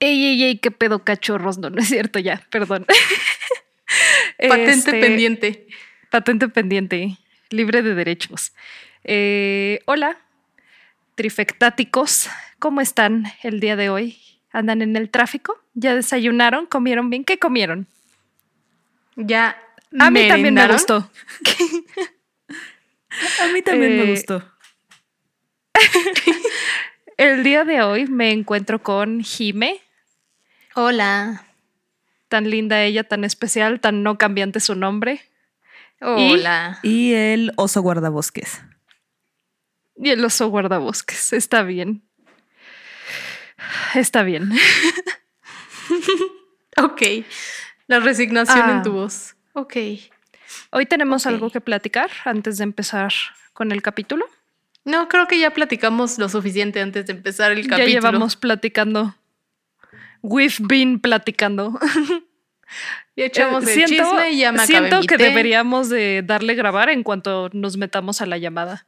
Ey, ey, ey, qué pedo cachorros. No, no es cierto ya, perdón. Patente Este, pendiente. Patente pendiente, libre de derechos. Eh, hola, trifectáticos, ¿cómo están el día de hoy? ¿Andan en el tráfico? ¿Ya desayunaron? ¿Comieron bien? ¿Qué comieron? Ya. A mí también me gustó. A mí también Eh, me gustó. El día de hoy me encuentro con Jime, Hola. tan linda ella, tan especial, tan no cambiante su nombre. Hola. Y el oso guardabosques. Y el oso guardabosques. Está bien. Está bien. Ok. La resignación Ah. en tu voz. Ok. Hoy tenemos algo que platicar antes de empezar con el capítulo. No, creo que ya platicamos lo suficiente antes de empezar el Ya capítulo. llevamos platicando. We've been platicando. Ya echamos Eh, el chisme y ya me siento que té. deberíamos de darle grabar en cuanto nos metamos a la llamada.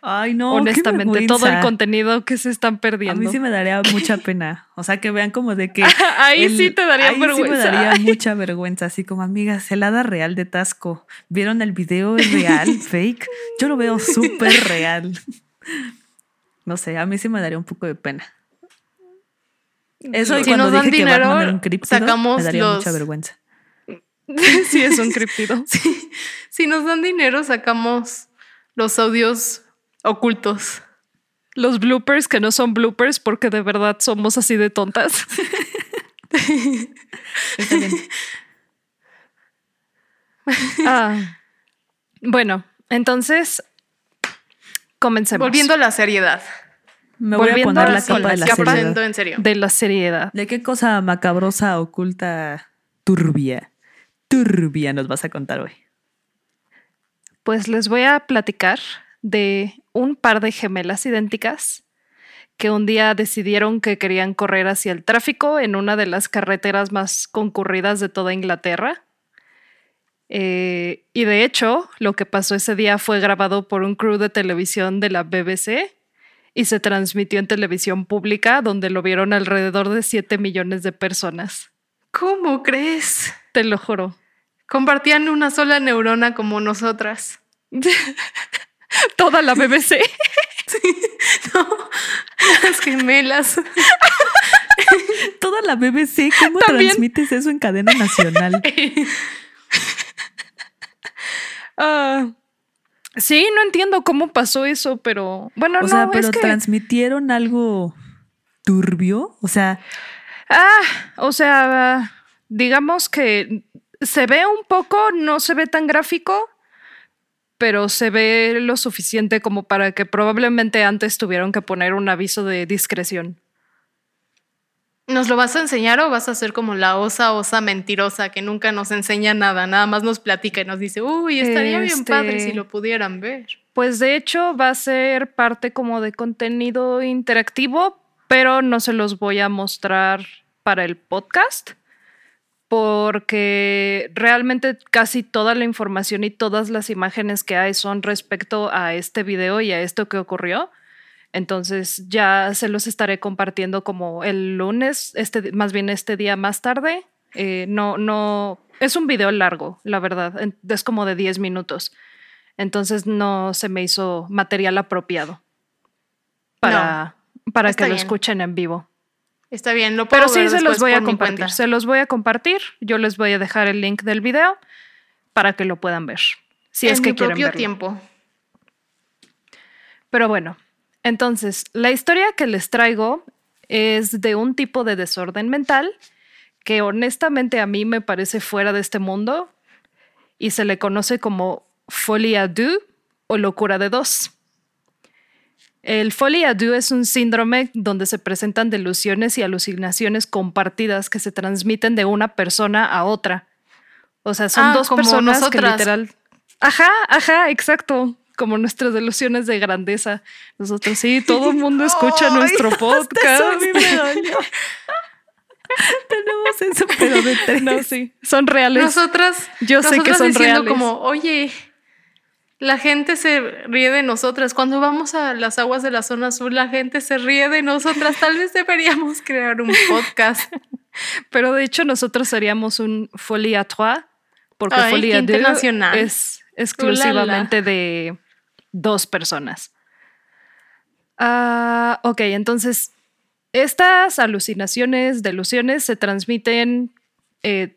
Ay, no. qué Honestamente, todo el contenido que se están A perdiendo. mí sí me daría mucha pena. O sea, que vean como de que. Ahí el- sí te daría ahí vergüenza. sí me daría mucha vergüenza. Así como, amigas, helada real de Tasco. ¿Vieron el video? ¿Es real? ¿Fake? Yo lo veo súper real. No sé, a mí sí me daría un poco de pena. Eso y Si cuando nos dan dije que dinero, Batman era un críptido, sacamos me daría los- mucha vergüenza. sí, es un criptido. Si nos dan dinero, sacamos los audios ocultos. Los bloopers que no son bloopers porque de verdad somos así de tontas. Está bien. Ah, bueno, entonces comencemos. Volviendo a la seriedad. Me voy a Volviendo poner a la capa de la capa seriedad. Hablando en serio. de la seriedad. ¿De qué cosa macabrosa, oculta, turbia, turbia nos vas a contar hoy? Pues les voy a platicar de un par de gemelas idénticas que un día decidieron que querían correr hacia el tráfico en una de las carreteras más concurridas de toda Inglaterra. Eh, y de hecho, lo que pasó ese día fue grabado por un crew de televisión de la BBC y se transmitió en televisión pública donde lo vieron alrededor de 7 millones de personas. ¿Cómo crees? Te lo juro. Compartían una sola neurona como nosotras. Toda la BBC. No, las gemelas. Toda la BBC, ¿cómo También. transmites eso en cadena nacional? Ah, sí, no entiendo cómo pasó eso, pero bueno, o no, sea, pero es que transmitieron algo turbio. O sea, ah, o sea, digamos que se ve un poco, no se ve tan gráfico, pero se ve lo suficiente como para que probablemente antes tuvieron que poner un aviso de discreción. ¿Nos lo vas a enseñar o vas a ser como la osa osa mentirosa que nunca nos enseña nada? Nada más nos platica y nos dice, uy, estaría bien Este- padre si lo pudieran ver. Pues de hecho va a ser parte como de contenido interactivo, pero no se los voy a mostrar para el podcast porque realmente casi toda la información y todas las imágenes que hay son respecto a este video y a esto que ocurrió. Entonces ya se los estaré compartiendo como el lunes, este, más bien este día más tarde. Eh, no, no, es un video largo, la verdad, es como de 10 minutos. Entonces no se me hizo material apropiado para, para que lo escuchen en vivo. Está bien, lo puedo Pero sí ver se los voy a compartir. Se los voy a compartir. Yo les voy a dejar el link del video para que lo puedan ver. Si en es que mi quieren propio verlo. tiempo. Pero bueno, entonces, la historia que les traigo es de un tipo de desorden mental que honestamente a mí me parece fuera de este mundo y se le conoce como folie à deux o locura de dos. El folie à deux es un síndrome donde se presentan delusiones y alucinaciones compartidas que se transmiten de una persona a otra. O sea, son Ah, dos personas que literal. Ajá, ajá, exacto. Como nuestras delusiones de grandeza. Nosotros sí, todo el mundo escucha nuestro podcast. eso a mí me dolió. Tenemos eso, pero de tres. No, sí, son reales. Nosotras, Yo sé que son diciendo reales. como, oye, La gente se ríe de nosotras. Cuando vamos a las aguas de la zona sur, la gente se ríe de nosotras. Tal vez deberíamos crear un podcast. Pero de hecho nosotros seríamos un folie à trois, porque Ay, folie à deux es exclusivamente de dos personas. Ah, ok, entonces estas alucinaciones, delusiones se transmiten eh,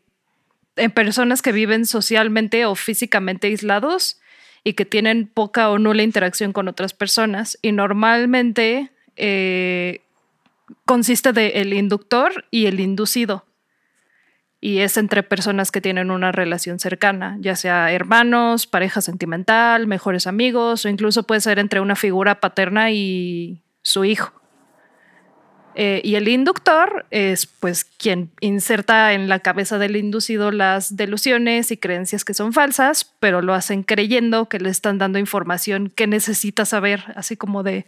en personas que viven socialmente o físicamente aislados y que tienen poca o nula interacción con otras personas. Y normalmente eh, consiste de el inductor y el inducido. Y es entre personas que tienen una relación cercana, ya sea hermanos, pareja sentimental, mejores amigos, o incluso puede ser entre una figura paterna y su hijo. Eh, y el inductor es pues quien inserta en la cabeza del inducido las delusiones y creencias que son falsas, pero lo hacen creyendo que le están dando información que necesita saber, así como de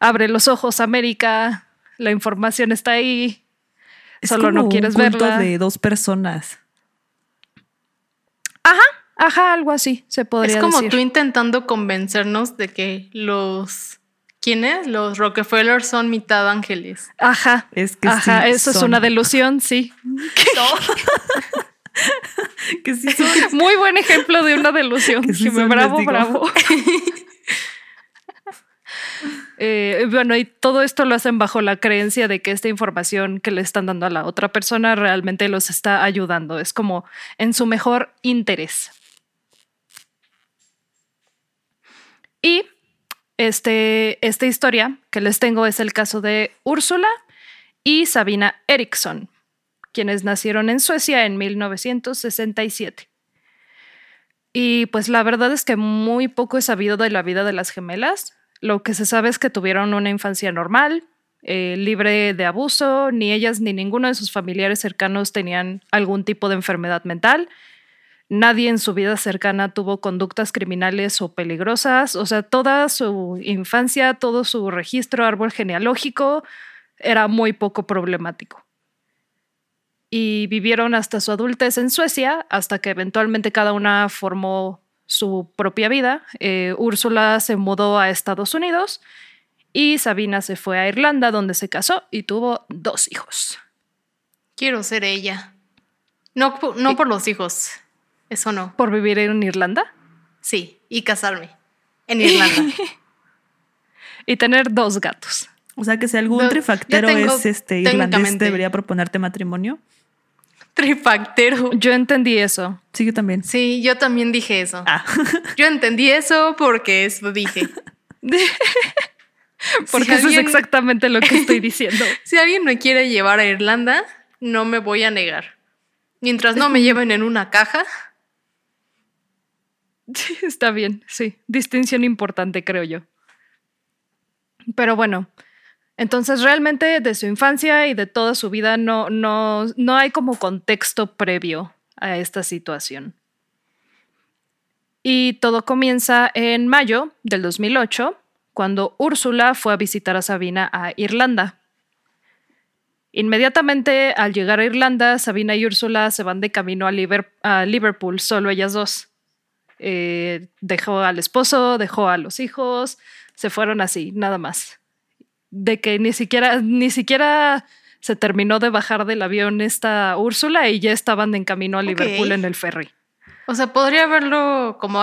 abre los ojos, América, la información está ahí, Es solo como no quieres un culto verla. de dos personas. Ajá, algo así se podría es como decir. tú intentando convencernos de que los. ¿Quiénes? Los Rockefeller son mitad ángeles. Ajá. Es que Ajá, sí eso es una delusión, sí. Que sí son. Muy buen ejemplo de una delusión. Que sí Jimé, son, bravo, digo. bravo. Eh, bueno, y todo esto lo hacen bajo la creencia de que esta información que le están dando a la otra persona realmente los está ayudando. Es como en su mejor interés. Y este, esta historia que les tengo es el caso de Úrsula y Sabina Eriksson, quienes nacieron en Suecia en 1967. Y pues la verdad es que muy poco he sabido de la vida de las gemelas. Lo que se sabe es que tuvieron una infancia normal, eh, libre de abuso, ni ellas ni ninguno de sus familiares cercanos tenían algún tipo de enfermedad mental. Nadie en su vida cercana tuvo conductas criminales o peligrosas. O sea, toda su infancia, todo su registro, árbol genealógico, era muy poco problemático. Y vivieron hasta su adultez en Suecia, hasta que eventualmente cada una formó su propia vida. Eh, Úrsula se mudó a Estados Unidos y Sabina se fue a Irlanda, donde se casó y tuvo dos hijos. Quiero ser ella. No, no por los hijos. Eso no. ¿Por vivir en Irlanda? Sí, y casarme. En Irlanda. Y tener dos gatos. O sea que si algún No, trifactero tengo- es este irlandés, debería proponerte matrimonio. Trifactero. Yo entendí eso. Sí, yo también. Sí, yo también dije eso. Ah, Yo entendí eso porque eso dije. Porque Si eso alguien- es exactamente lo que estoy diciendo. Si alguien me quiere llevar a Irlanda, no me voy a negar. Mientras no me lleven en una caja, Sí, está bien, sí. Distinción importante, creo yo. Pero bueno, entonces realmente de su infancia y de toda su vida no, no, no hay como contexto previo a esta situación. Y todo comienza en mayo del 2008, cuando Úrsula fue a visitar a Sabina a Irlanda. Inmediatamente al llegar a Irlanda, Sabina y Úrsula se van de camino a, a Liverpool, solo ellas dos. Eh, dejó al esposo, dejó a los hijos, se fueron así, nada más. De que ni siquiera, ni siquiera se terminó de bajar del avión esta Úrsula y ya estaban en camino a. Liverpool en el ferry. o sea, podría verlo como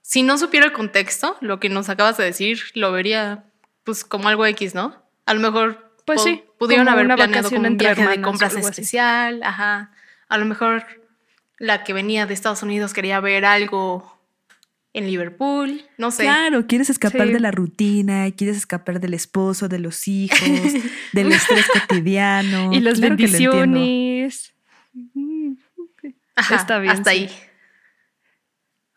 si no supiera el contexto, lo que nos acabas de decir, lo vería pues como algo X, ¿no? A lo mejor Pues pu- sí, pudieron haber una planeado como un entre viaje de compras especial, ajá. A lo mejor la que venía de Estados Unidos quería ver algo en Liverpool, no sé. Claro, quieres escapar Sí. de la rutina, quieres escapar del esposo, de los hijos, del estrés cotidiano. y las Claro bendiciones. Ajá, Está bien, Hasta sí. ahí.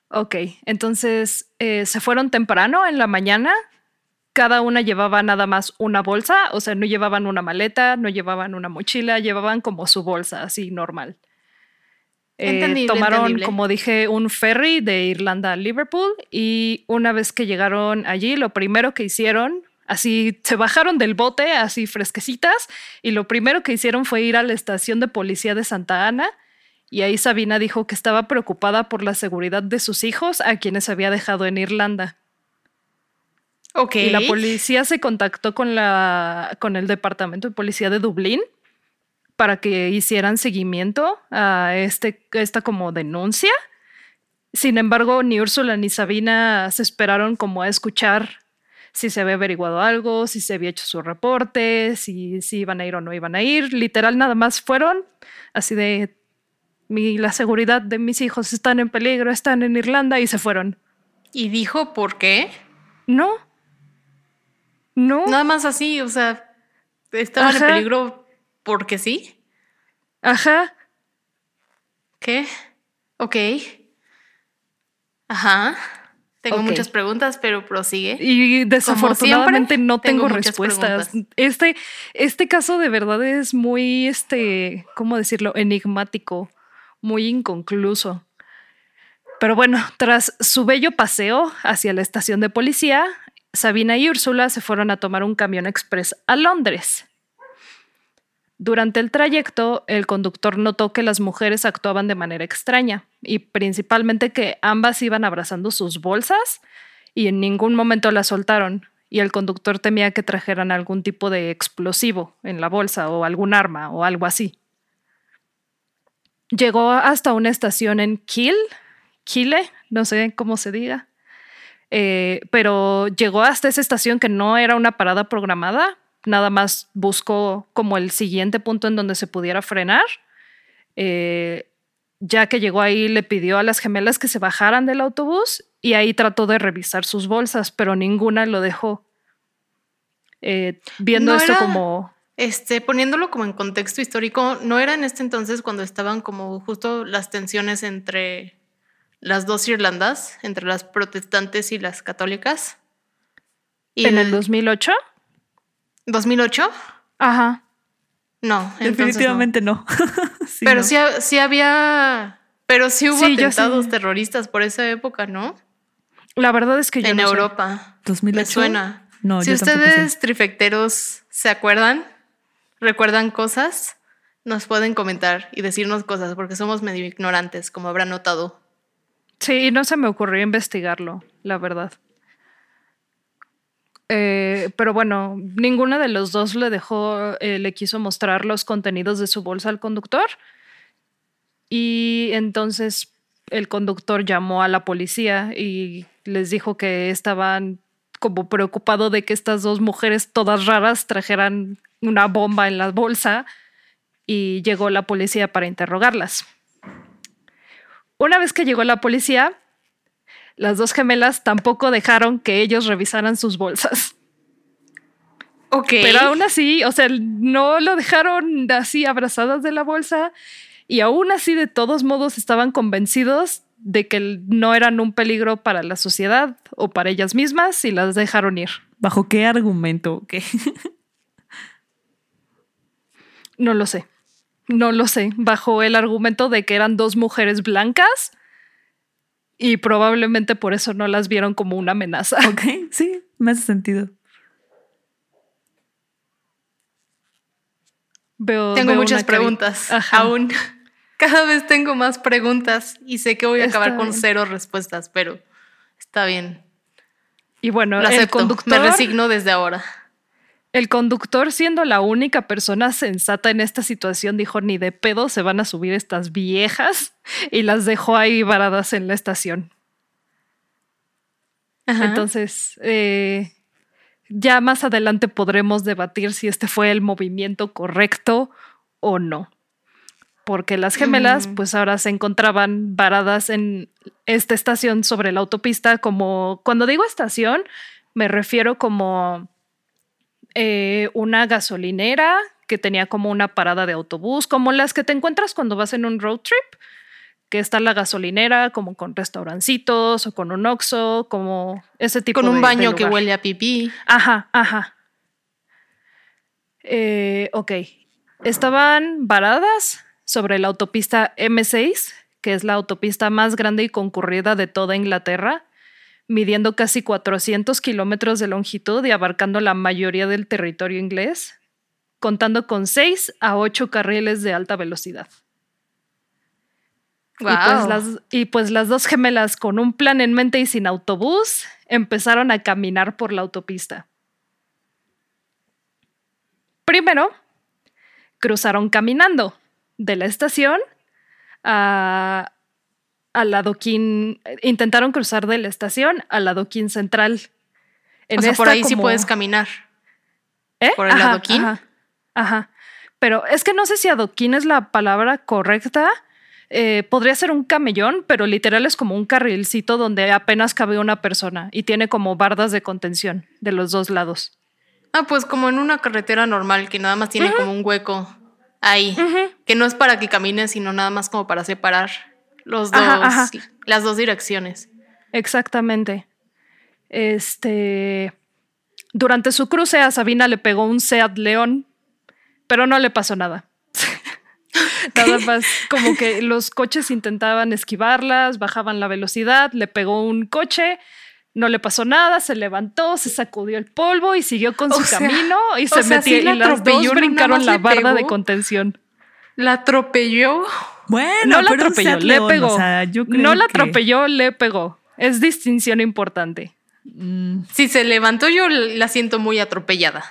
Ok, entonces eh, se fueron temprano en la mañana. Cada una llevaba nada más una bolsa, o sea, no llevaban una maleta, no llevaban una mochila, llevaban como su bolsa, así normal. Eh, tomaron, entendible. como dije, un ferry de Irlanda a Liverpool y una vez que llegaron allí, lo primero que hicieron, así se bajaron del bote, así fresquecitas, y lo primero que hicieron fue ir a la estación de policía de Santa Ana Y ahí Sabina dijo que estaba preocupada por la seguridad de sus hijos, a quienes había dejado en Irlanda. Ok. Y la policía se contactó con, la, con el departamento de policía de Dublín para que hicieran seguimiento a este, esta como denuncia. Sin embargo, ni Úrsula ni Sabina se esperaron como a escuchar si se había averiguado algo, si se había hecho su reporte, si, si iban a ir o no iban a ir. Literal, nada más fueron así de mi, la seguridad de mis hijos están en peligro, están en Irlanda y se fueron. ¿Y dijo por qué? No. No. Nada más así, o sea, estaban en peligro porque sí. Ajá. ¿Qué? Ok. Ajá. Tengo muchas preguntas, pero prosigue. Y desafortunadamente siempre, no tengo tengo, respuestas. Este, este caso de verdad es muy, este, ¿cómo decirlo? Enigmático, muy inconcluso. Pero bueno, tras su bello paseo hacia la estación de policía, Sabina y Úrsula se fueron a tomar un camión express a Londres. Durante el trayecto, el conductor notó que las mujeres actuaban de manera extraña y principalmente que ambas iban abrazando sus bolsas y en ningún momento las soltaron. Y el conductor temía que trajeran algún tipo de explosivo en la bolsa o algún arma o algo así. Llegó hasta una estación en Kiel, Kile, no sé cómo se diga, eh, pero llegó hasta esa estación que no era una parada programada, nada más buscó como el siguiente punto en donde se pudiera frenar. Eh, ya que llegó ahí, le pidió a las gemelas que se bajaran del autobús y ahí trató de revisar sus bolsas, pero ninguna lo dejó. Eh, viendo No esto era- como... Este, poniéndolo como en contexto histórico, ¿no era en este entonces cuando estaban como justo las tensiones entre las dos Irlandas, entre las protestantes y las católicas? Y ¿En el 2008? 2008? Ajá. No. Definitivamente no. Sí, Pero no. sí, sí había, pero sí hubo Sí, atentados terroristas por esa época, ¿no? La verdad es que yo en no sé. Europa. 2008. Me suena. No, si yo tampoco sé. ustedes trifecteros se acuerdan, recuerdan cosas, nos pueden comentar y decirnos cosas porque somos medio ignorantes, como habrán notado. Sí, no se me ocurrió investigarlo, la verdad. Eh, pero bueno, ninguno de los dos le dejó, eh, le quiso mostrar los contenidos de su bolsa al conductor. Y entonces el conductor llamó a la policía y les dijo que estaban como preocupado de que estas dos mujeres todas raras trajeran una bomba en la bolsa y llegó la policía para interrogarlas. Una vez que llegó la policía, las dos gemelas tampoco dejaron que ellos revisaran sus bolsas. Ok. Pero aún así, o sea, no lo dejaron así abrazadas de la bolsa y aún así de todos modos estaban convencidos de que no eran un peligro para la sociedad o para ellas mismas y las dejaron ir. ¿Bajo qué argumento? ¿Qué? No lo sé. No lo sé. Bajo el argumento de que eran dos mujeres blancas y probablemente por eso no las vieron como una amenaza. ok, sí, me hace sentido. Veo- tengo veo muchas preguntas. Ajá. Aún. Cada vez tengo más preguntas y sé que voy a Está acabar con bien. cero respuestas, pero está bien. Y bueno, Lo el conductor, Me resigno desde ahora. El conductor, siendo la única persona sensata en esta situación, dijo: ni de pedo se van a subir estas viejas y las dejó ahí varadas en la estación. Ajá. Entonces, eh, ya más adelante podremos debatir si este fue el movimiento correcto o no. Porque las gemelas, Mm. pues ahora se encontraban varadas en esta estación sobre la autopista, como cuando digo estación, me refiero como eh, una gasolinera que tenía como una parada de autobús, como las que te encuentras cuando vas en un road trip, que está la gasolinera, como con restaurancitos o con un oxo, como ese tipo con un de- de baño que huele a pipí. Ajá, ajá. Eh, ok. Estaban varadas sobre la autopista M6, que es la autopista más grande y concurrida de toda Inglaterra, midiendo casi 400 kilómetros de longitud y abarcando la mayoría del territorio inglés, contando con 6 a 8 carriles de alta velocidad. Y, pues las, y pues las dos gemelas con un plan en mente y sin autobús empezaron a caminar por la autopista. Primero, cruzaron caminando de la estación a, al adoquín. Intentaron cruzar de la estación al adoquín central. En o sea, por ahí sí puedes caminar. ¿Eh? por el Ajá, adoquín. Ajá, ajá. Pero es que no sé si adoquín es la palabra correcta. Eh, podría ser un camellón, pero literal es como un carrilcito donde apenas cabe una persona y tiene como bardas de contención de los dos lados. Ah, pues como en una carretera normal que nada más tiene como un hueco ahí, que no es para que camines, sino nada más como para separar los dos, Ajá, ajá. las dos direcciones. Exactamente. Este. Durante su cruce a Sabina le pegó un Seat León, pero no le pasó nada. Nada más como que los coches intentaban esquivarlas, bajaban la velocidad, le pegó un coche, no le pasó nada, se levantó, se sacudió el polvo y siguió con O su sea, camino y se metió sí y las atropelló, dos brincaron la barda de contención. La atropelló. Bueno, No la atropelló, le León, pegó. o sea, yo creo no la que- atropelló, le pegó. Es distinción importante. Mm, Si se levantó, yo la siento muy atropellada.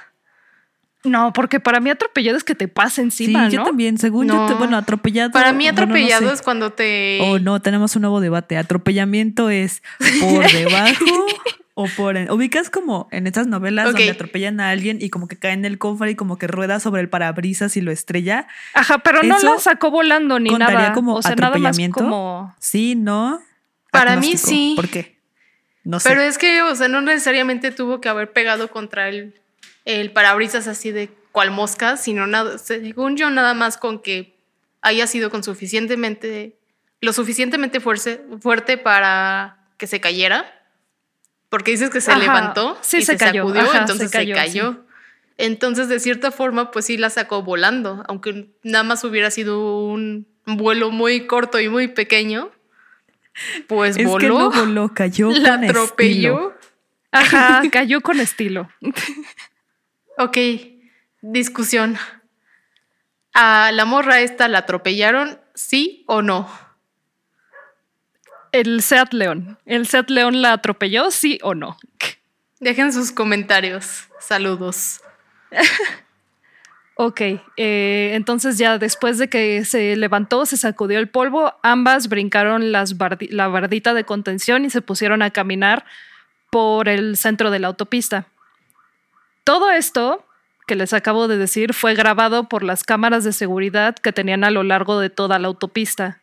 No, porque para mí atropellado es que te pasa sí, encima, yo ¿no? también. Según yo, te- bueno, atropellado. Para mí, bueno, no atropellado sé. es cuando te. Oh, no, tenemos un nuevo debate. Atropellamiento es por debajo o por... Ubicas como en estas novelas donde atropellan a alguien y como que cae en el cofre y como que rueda sobre el parabrisas y lo estrella. Ajá, pero no la sacó volando ni ¿Contaría nada. como o sea, nada más atropellamiento? como. Sí, ¿no? Para mí, sí. ¿Por qué? No sé. Pero es que, o sea, no necesariamente tuvo que haber pegado contra el, el parabrisas así de cual mosca, sino nada, según yo, nada más con que haya sido con suficientemente, lo suficientemente fuerce- fuerte para que se cayera. Porque dices que se Ajá, levantó sí y se se, cayó, sacudió, ajá, entonces se cayó, se cayó. Entonces, de cierta forma, pues sí la sacó volando, aunque nada más hubiera sido un vuelo muy corto y muy pequeño. Pues es voló. que no voló, cayó la con atropelló. estilo. Ajá, cayó con estilo. Ok, discusión. ¿A la morra esta la atropellaron, sí o no? El Seat León. ¿El Seat León la atropelló, sí o no? Dejen sus comentarios. Saludos. Ok, eh, entonces ya después de que se levantó, se sacudió el polvo, ambas brincaron las bardi- la bardita de contención y se pusieron a caminar por el centro de la autopista. Todo esto que les acabo de decir fue grabado por las cámaras de seguridad que tenían a lo largo de toda la autopista.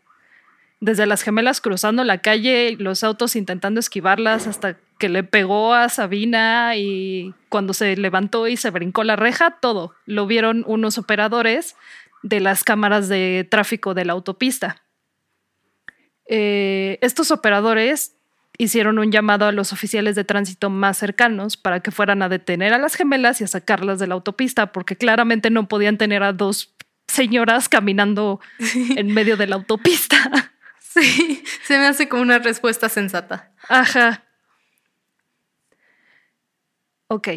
Desde las gemelas cruzando la calle y los autos intentando esquivarlas hasta que le pegó a Sabina y cuando se levantó y se brincó la reja, todo. Lo vieron unos operadores de las cámaras de tráfico de la autopista. Eh, estos operadores hicieron un llamado a los oficiales de tránsito más cercanos para que fueran a detener a las gemelas y a sacarlas de la autopista, porque claramente no podían tener a dos señoras caminando en medio de la autopista. Sí, se me hace como una respuesta sensata. Ajá. Ok.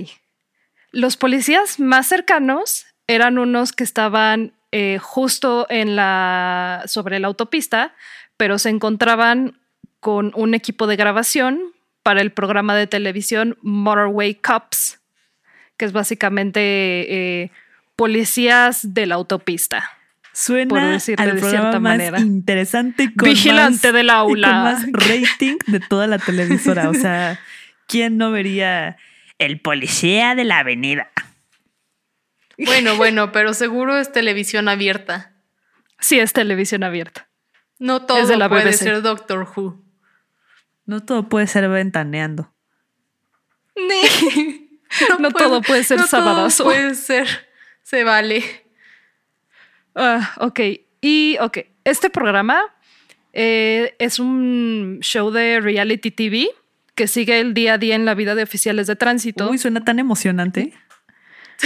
Los policías más cercanos eran unos que estaban eh, justo sobre la autopista, pero se encontraban con un equipo de grabación para el programa de televisión Motorway Cops, que es básicamente eh, policías de la autopista. Suena Por al de programa más manera. interesante con Vigilante más- del aula. Con más rating de toda la televisora. O sea, ¿quién no vería el policía de la avenida? Bueno, bueno, pero seguro es televisión abierta. Sí, es televisión abierta. No todo Es de la puede BBC. ser Doctor Who. No todo puede ser ventaneando. No todo puede ser no sabadazo. Todo puede ser. Se vale. Ah, ok. Y, ok, este programa eh, es un show de reality TV que sigue el día a día en la vida de oficiales de tránsito. Uy, suena tan emocionante.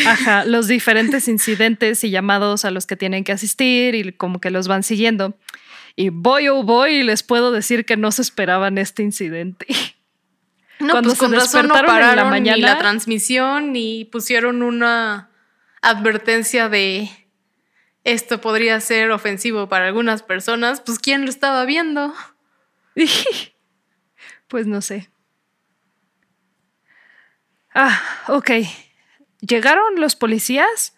Ajá, los diferentes incidentes y llamados a los que tienen que asistir y como que los van siguiendo. Y voy oh voy, les puedo decir que no se esperaban este incidente. No, Cuando pues se con razón no despertaron en la pararon ni mañana- la transmisión ni pusieron una advertencia de esto podría ser ofensivo para algunas personas, pues ¿quién lo estaba viendo? pues no sé. Ah, ok. Llegaron los policías,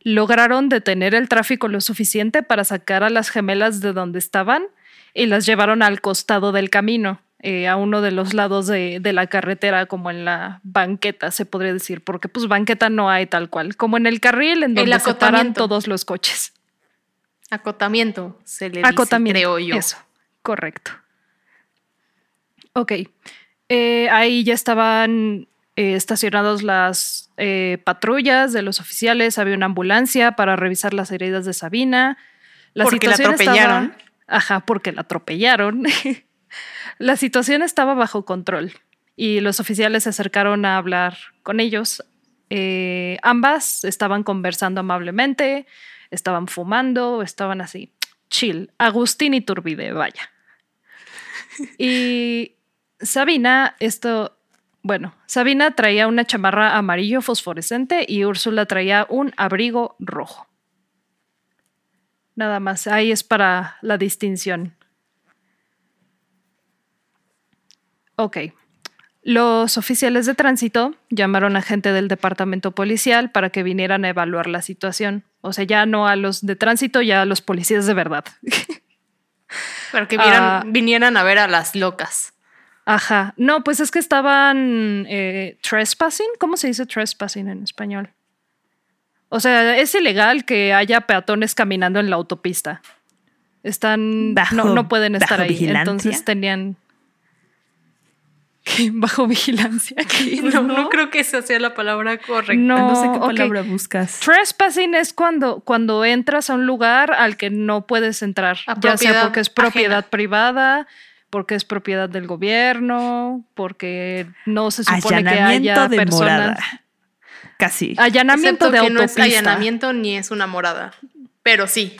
lograron detener el tráfico lo suficiente para sacar a las gemelas de donde estaban y las llevaron al costado del camino. Eh, a uno de los lados de, la carretera, como en la banqueta, se podría decir, porque pues banqueta no hay tal cual, como en el carril en donde se paran todos los coches. Acotamiento, se le Acotamiento, dice, creo yo. Eso, correcto. Ok. Eh, ahí ya estaban eh, estacionados las patrullas de los oficiales, había una ambulancia para revisar las heridas de Sabina. La porque la atropellaron. ajá, porque la atropellaron. La situación estaba bajo control y los oficiales se acercaron a hablar con ellos. Eh, ambas estaban conversando amablemente, estaban fumando, estaban así, chill. Agustín y Turbide, vaya. Y Sabina, esto, bueno, Sabina traía una chamarra amarillo fosforescente y Úrsula traía un abrigo rojo. Nada más, ahí es para la distinción. Ok. Los oficiales de tránsito llamaron a gente del departamento policial para que vinieran a evaluar la situación. O sea, ya no a los de tránsito, ya a los policías de verdad. para que ah. vinieran a ver a las locas. Ajá. No, pues es que estaban eh, trespassing. ¿Cómo se dice trespassing en español? O sea, es ilegal que haya peatones caminando en la autopista. Están. no, pueden estar ahí. Entonces tenían. bajo vigilancia. no, creo que esa sea la palabra correcta. No, sé qué palabra buscas. Trespassing es cuando, cuando entras a un lugar al que no puedes entrar, ya sea porque es propiedad privada, porque es propiedad del gobierno, porque no se supone que haya personas. Casi. Allanamiento de autopista. No es allanamiento ni es una morada, pero sí.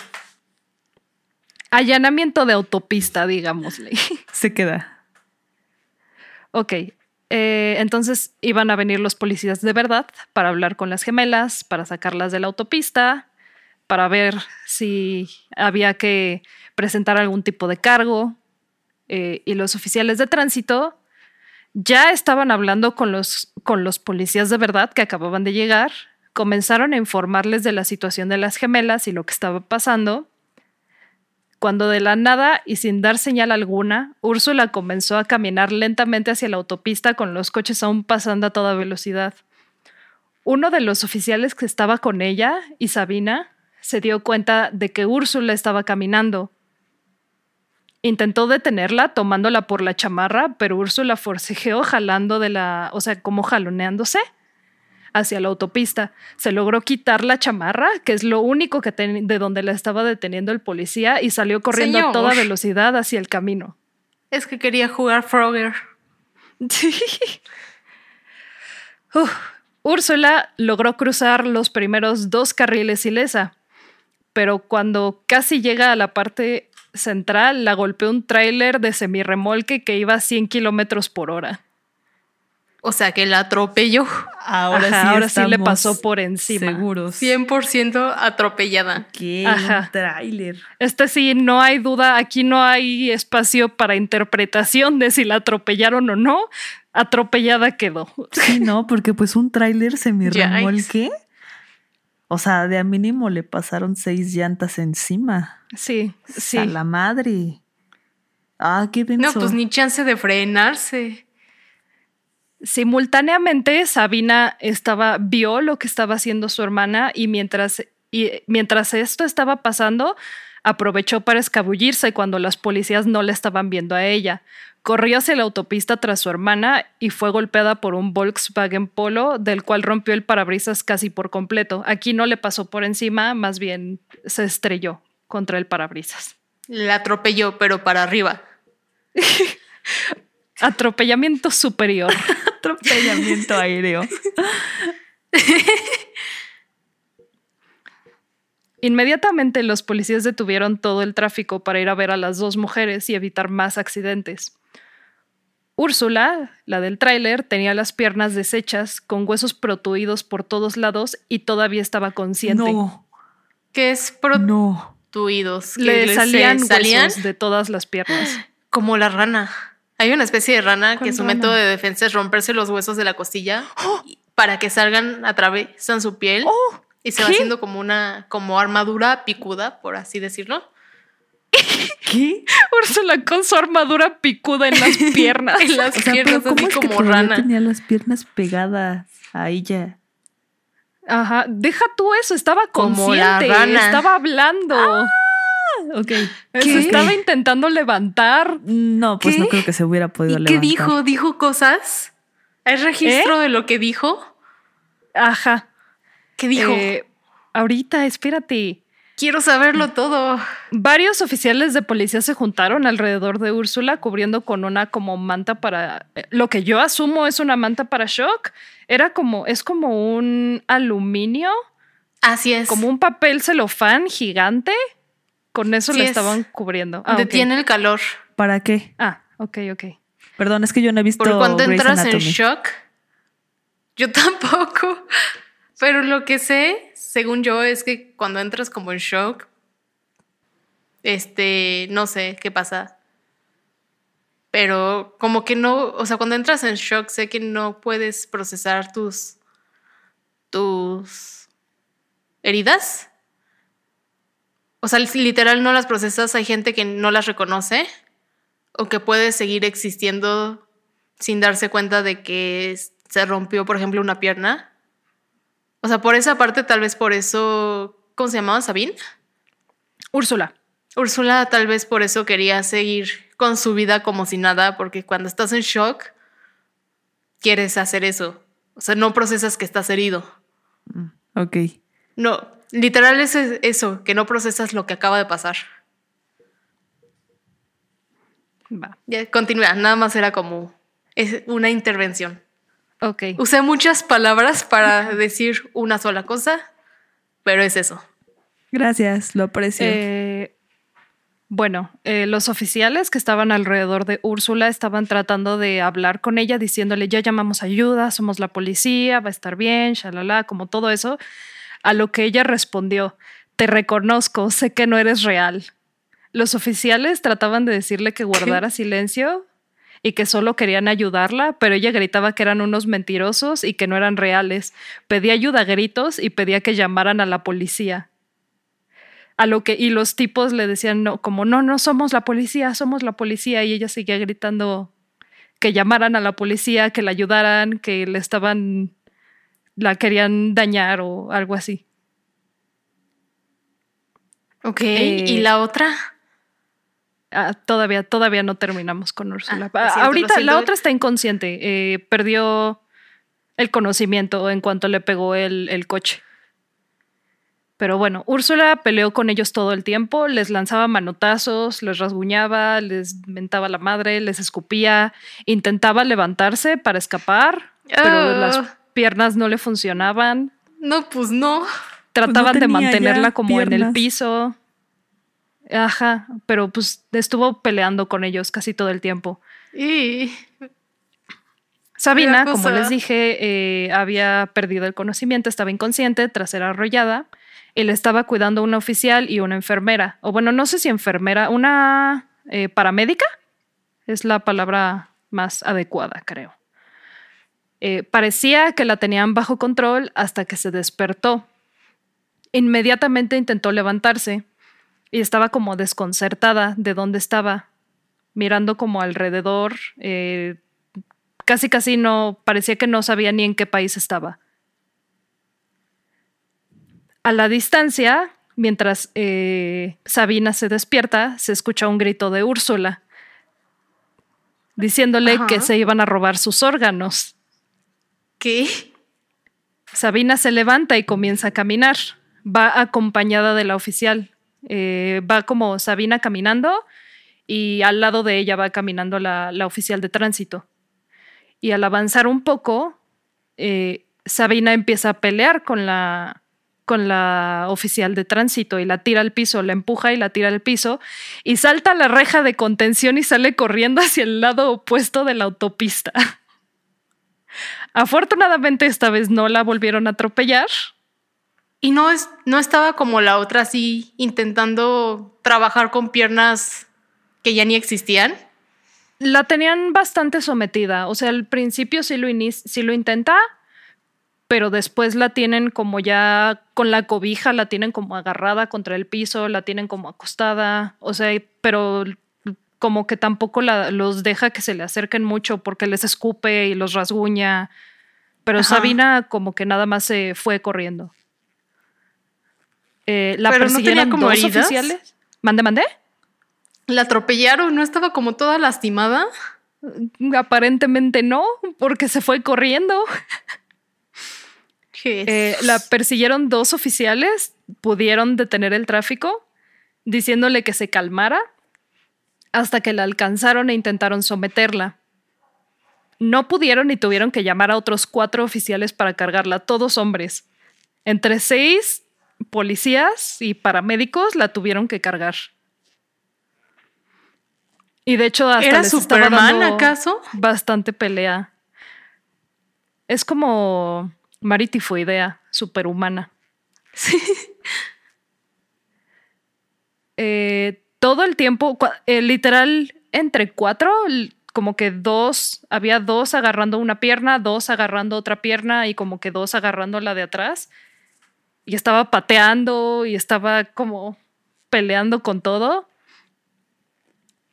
Allanamiento de autopista, digámosle. Se queda. Ok, eh, entonces iban a venir los policías de verdad para hablar con las gemelas, para sacarlas de la autopista, para ver si había que presentar algún tipo de cargo. Eh, y los oficiales de tránsito ya estaban hablando con los, con los policías de verdad que acababan de llegar, comenzaron a informarles de la situación de las gemelas y lo que estaba pasando cuando de la nada y sin dar señal alguna, Úrsula comenzó a caminar lentamente hacia la autopista con los coches aún pasando a toda velocidad. Uno de los oficiales que estaba con ella y Sabina se dio cuenta de que Úrsula estaba caminando. Intentó detenerla tomándola por la chamarra, pero Úrsula forcejeó jalando de la, o sea, como jaloneándose hacia la autopista. Se logró quitar la chamarra, que es lo único que de donde la estaba deteniendo el policía, y salió corriendo a toda velocidad hacia el camino. Es que quería jugar Frogger. Úrsula logró cruzar los primeros dos carriles ilesa, pero cuando casi llega a la parte central, la golpeó un tráiler de semirremolque que iba a 100 kilómetros por hora. O sea, que la atropelló. Ahora sí, ahora sí le pasó por encima. Seguros. 100% atropellada. Qué tráiler. Este sí, no hay duda. Aquí no hay espacio para interpretación de si la atropellaron o no. Atropellada quedó. Sí, no, porque pues un tráiler se me remolque. O sea, de a mínimo le pasaron seis llantas encima. Sí, sí. A la madre. Ah, qué pensó? No, pues ni chance de frenarse. Simultáneamente, Sabina estaba, vio lo que estaba haciendo su hermana y mientras, y mientras esto estaba pasando, aprovechó para escabullirse cuando las policías no le estaban viendo a ella. Corrió hacia la autopista tras su hermana y fue golpeada por un Volkswagen Polo, del cual rompió el parabrisas casi por completo. Aquí no le pasó por encima, más bien se estrelló contra el parabrisas. La atropelló, pero para arriba. Atropellamiento superior. Atropellamiento aéreo. Inmediatamente los policías detuvieron todo el tráfico para ir a ver a las dos mujeres y evitar más accidentes. Úrsula, la del tráiler, tenía las piernas deshechas, con huesos protuidos por todos lados y todavía estaba consciente. No. Que es No. protuidos. que Le salían, salían huesos de todas las piernas. como la rana. Hay una especie de rana que ¿Cuál su rana? método de defensa es romperse los huesos de la costilla y- para que salgan, atravesan su piel ¡Oh! y se va haciendo como una como armadura picuda, por así decirlo. ¿Qué? Úrsula con su armadura picuda en las piernas. En las O sea, piernas pero ¿cómo así es que como todavía rana. tenía las piernas pegadas a ella? Ajá, deja tú eso, estaba Como la consciente, rana. estaba hablando. Ok. Se estaba intentando levantar. No, pues ¿Qué? no creo que se hubiera podido ¿Y qué levantar. dijo? ¿Dijo cosas? ¿Hay registro de lo que dijo? Ajá. ¿Qué dijo? Eh, ahorita, espérate. Quiero saberlo todo. Varios oficiales de policía se juntaron alrededor de Úrsula cubriendo con una como manta para eh, lo que yo asumo es una manta para shock. Era como es como un aluminio, Así es. como un papel celofán gigante. Con eso Sí le es. estaban cubriendo. Ah. Detiene el calor. ¿Para qué? Ah, ok, ok. Perdón, es que yo no he visto Porque cuando Grey's entras en shock, yo tampoco. Pero lo que sé, según yo, es que cuando entras como en shock, este, no sé qué pasa. Pero como que no, o sea, cuando entras en shock, sé que no puedes procesar tus, tus heridas. O sea, literal no las procesas. Hay gente que no las reconoce o que puede seguir existiendo sin darse cuenta de que se rompió, por ejemplo, una pierna. O sea, por esa parte, tal vez por eso, ¿cómo se llamaba? Sabine. Úrsula. Úrsula tal vez por eso quería seguir con su vida como si nada, porque cuando estás en shock, quieres hacer eso. O sea, no procesas que estás herido. Ok. No, literal es eso, que no procesas lo que acaba de pasar. Va. Ya, continúa, nada más era como es una intervención. Ok. Usé muchas palabras para decir una sola cosa, pero es eso. Gracias, lo aprecio. Eh, bueno, eh, los oficiales que estaban alrededor de Úrsula estaban tratando de hablar con ella, diciéndole, ya llamamos ayuda, somos la policía, va a estar bien, shalala, como todo eso. A lo que ella respondió, te reconozco, sé que no eres real. Los oficiales trataban de decirle que guardara silencio y que solo querían ayudarla, pero ella gritaba que eran unos mentirosos y que no eran reales. Pedía ayuda a gritos y pedía que llamaran a la policía. A lo que, y los tipos le decían, no, como, no, no somos la policía, somos la policía. Y ella seguía gritando que llamaran a la policía, que la ayudaran, que le estaban, la querían dañar o algo así. Ok, Eh, ¿y la otra? Ah, todavía, todavía no terminamos con Úrsula. Ah, Ah, siento, Ahorita la otra está inconsciente. eh, perdió el conocimiento en cuanto le pegó el, el coche. Pero bueno, Úrsula peleó con ellos todo el tiempo, les lanzaba manotazos, les rasguñaba, les mentaba la madre, les escupía, intentaba levantarse para escapar, pero Ah. las piernas no le funcionaban. No, pues no. Trataban de tenía ya mantenerla como en el piso. Ajá, pero pues estuvo peleando con ellos casi todo el tiempo. Y Sabina, como les dije, eh, había perdido el conocimiento, estaba inconsciente tras ser arrollada y le estaba cuidando una oficial y una enfermera. O bueno, no sé si enfermera, una eh, paramédica es la palabra más adecuada, creo. Eh, parecía que la tenían bajo control hasta que se despertó. Inmediatamente intentó levantarse y estaba como desconcertada de dónde estaba, mirando como alrededor. eh, casi casi no, parecía que no sabía ni en qué país estaba. A la distancia, mientras eh, Sabina se despierta, se escucha un grito de Úrsula, diciéndole Ajá. que se iban a robar sus órganos. ¿Qué? Sabina se levanta y comienza a caminar. Va acompañada de la oficial. Eh, va como Sabina caminando y al lado de ella va caminando la, la oficial de tránsito. Y al avanzar un poco, eh, Sabina empieza a pelear con la, con la oficial de tránsito y la tira al piso, la empuja y la tira al piso y salta a la reja de contención y sale corriendo hacia el lado opuesto de la autopista. Afortunadamente esta vez no la volvieron a atropellar, Y no, es, no estaba como la otra así intentando trabajar con piernas que ya ni existían. La tenían bastante sometida. O sea, al principio sí lo, sí lo intenta, pero después la tienen como ya con la cobija, la tienen como agarrada contra el piso, la tienen como acostada. O sea, pero como que tampoco la, los deja que se le acerquen mucho porque les escupe y los rasguña. Pero Sabina como que nada más se fue corriendo. Eh, la Pero persiguieron como dos oficiales. ¿Mande, mandé? ¿La atropellaron? ¿No estaba como toda lastimada? Aparentemente no, porque se fue corriendo. Eh, la persiguieron dos oficiales, pudieron detener el tráfico, diciéndole que se calmara, hasta que la alcanzaron e intentaron someterla. No pudieron y tuvieron que llamar a otros cuatro oficiales para cargarla, todos hombres. Entre seis policías y paramédicos la tuvieron que cargar. Y de hecho hasta ¿Era Superman acaso? Bastante pelea. Es como idea superhumana. Sí. Eh, todo el tiempo, eh, literal, entre cuatro, como que dos, había dos agarrando una pierna, dos agarrando otra pierna y como que dos agarrando la de atrás. Y estaba pateando y estaba como peleando con todo.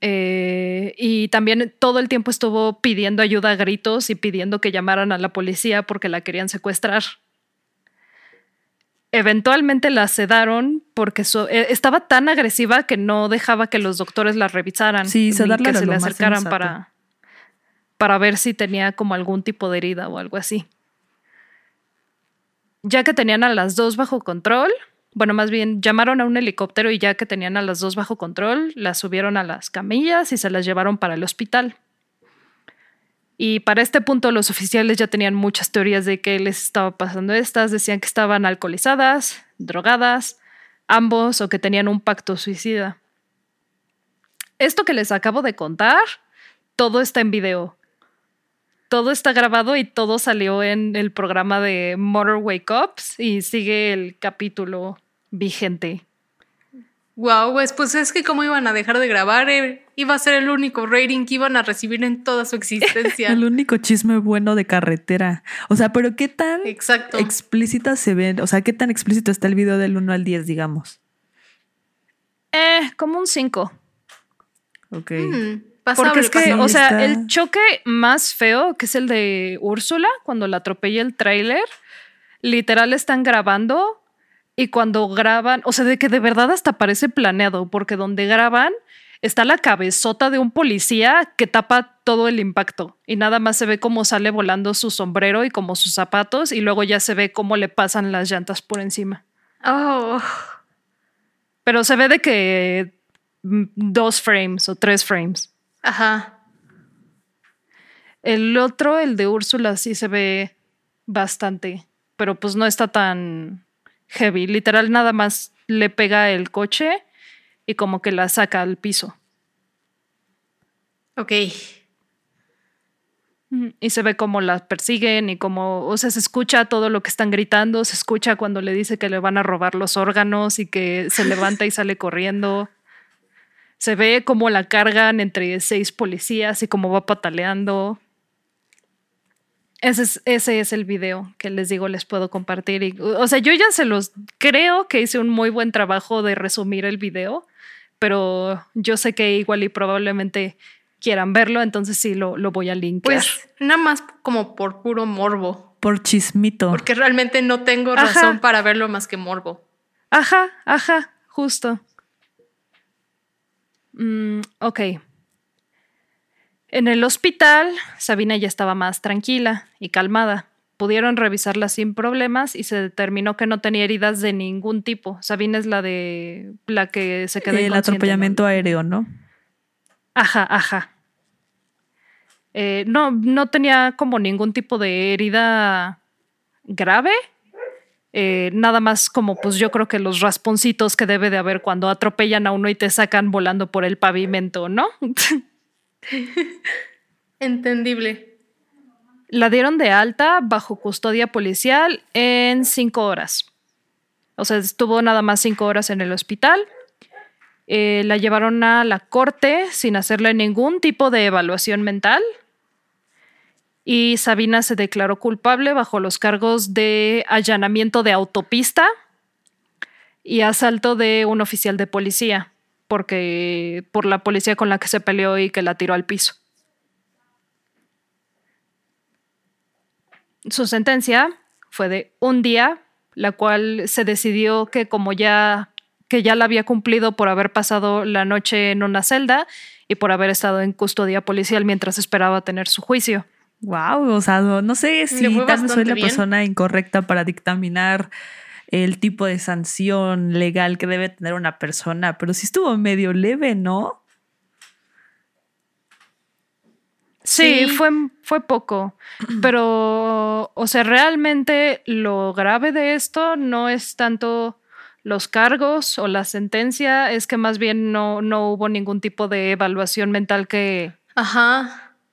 Eh, y también todo el tiempo estuvo pidiendo ayuda a gritos y pidiendo que llamaran a la policía porque la querían secuestrar. Eventualmente la sedaron porque eh, estaba tan agresiva que no dejaba que los doctores la revisaran. Sí, sedarla que se le acercaran para, para ver si tenía como algún tipo de herida o algo así. Ya que tenían a las dos bajo control, bueno, más bien llamaron a un helicóptero y ya que tenían a las dos bajo control, las subieron a las camillas y se las llevaron para el hospital. Y para este punto los oficiales ya tenían muchas teorías de qué les estaba pasando estas. Decían que estaban alcoholizadas, drogadas, ambos o que tenían un pacto suicida. Esto que les acabo de contar, todo está en video todo está grabado y todo salió en el programa de Motorway Cops y sigue el capítulo vigente. Wow, pues, pues es que cómo iban a dejar de grabar, eh, iba a ser el único rating que iban a recibir en toda su existencia. el único chisme bueno de carretera. O sea, pero qué tan Exacto. explícita se ve, o sea, qué tan explícito está el video del 1 al 10, digamos. Eh, como un 5. Ok. Mm. Porque es que, o sea, el choque más feo, que es el de Úrsula, cuando la atropella el tráiler, literal están grabando y cuando graban, o sea, de que de verdad hasta parece planeado, porque donde graban está la cabezota de un policía que tapa todo el impacto y nada más se ve cómo sale volando su sombrero y como sus zapatos y luego ya se ve cómo le pasan las llantas por encima. Oh. Pero se ve de que mm, dos frames o tres frames. Ajá. El otro, el de Úrsula, sí se ve bastante, pero pues no está tan heavy. Literal, nada más le pega el coche y como que la saca al piso. Ok. Y se ve cómo la persiguen y como, o sea, se escucha todo lo que están gritando, se escucha cuando le dice que le van a robar los órganos y que se levanta y sale corriendo. Se ve cómo la cargan entre seis policías y cómo va pataleando. Ese es, ese es el video que les digo, les puedo compartir. Y, o sea, yo ya se los creo que hice un muy buen trabajo de resumir el video, pero yo sé que igual y probablemente quieran verlo, entonces sí lo, lo voy a linkear. Pues nada más como por puro morbo. Por chismito. Porque realmente no tengo razón para verlo más que morbo. Ajá, ajá, justo. Mm, ok. En el hospital, Sabina ya estaba más tranquila y calmada. Pudieron revisarla sin problemas y se determinó que no tenía heridas de ningún tipo. Sabina es la de la que se quedó. El atropellamiento aéreo, ¿no? Ajá, ajá. Eh, no, no tenía como ningún tipo de herida grave. Eh, nada más como pues yo creo que los rasponcitos que debe de haber cuando atropellan a uno y te sacan volando por el pavimento, ¿no? Entendible. La dieron de alta bajo custodia policial en cinco horas. O sea, estuvo nada más cinco horas en el hospital. Eh, la llevaron a la corte sin hacerle ningún tipo de evaluación mental. Y Sabina se declaró culpable bajo los cargos de allanamiento de autopista y asalto de un oficial de policía, porque por la policía con la que se peleó y que la tiró al piso. Su sentencia fue de un día, la cual se decidió que como ya que ya la había cumplido por haber pasado la noche en una celda y por haber estado en custodia policial mientras esperaba tener su juicio. Wow, o sea, no, sé si tal soy la persona incorrecta para dictaminar el tipo de sanción legal que debe tener una persona, pero sí estuvo medio leve, ¿no? Sí, Fue, fue poco, pero, o sea, realmente lo grave de esto no es tanto los cargos o la sentencia, es que más bien no, no hubo ningún tipo de evaluación mental que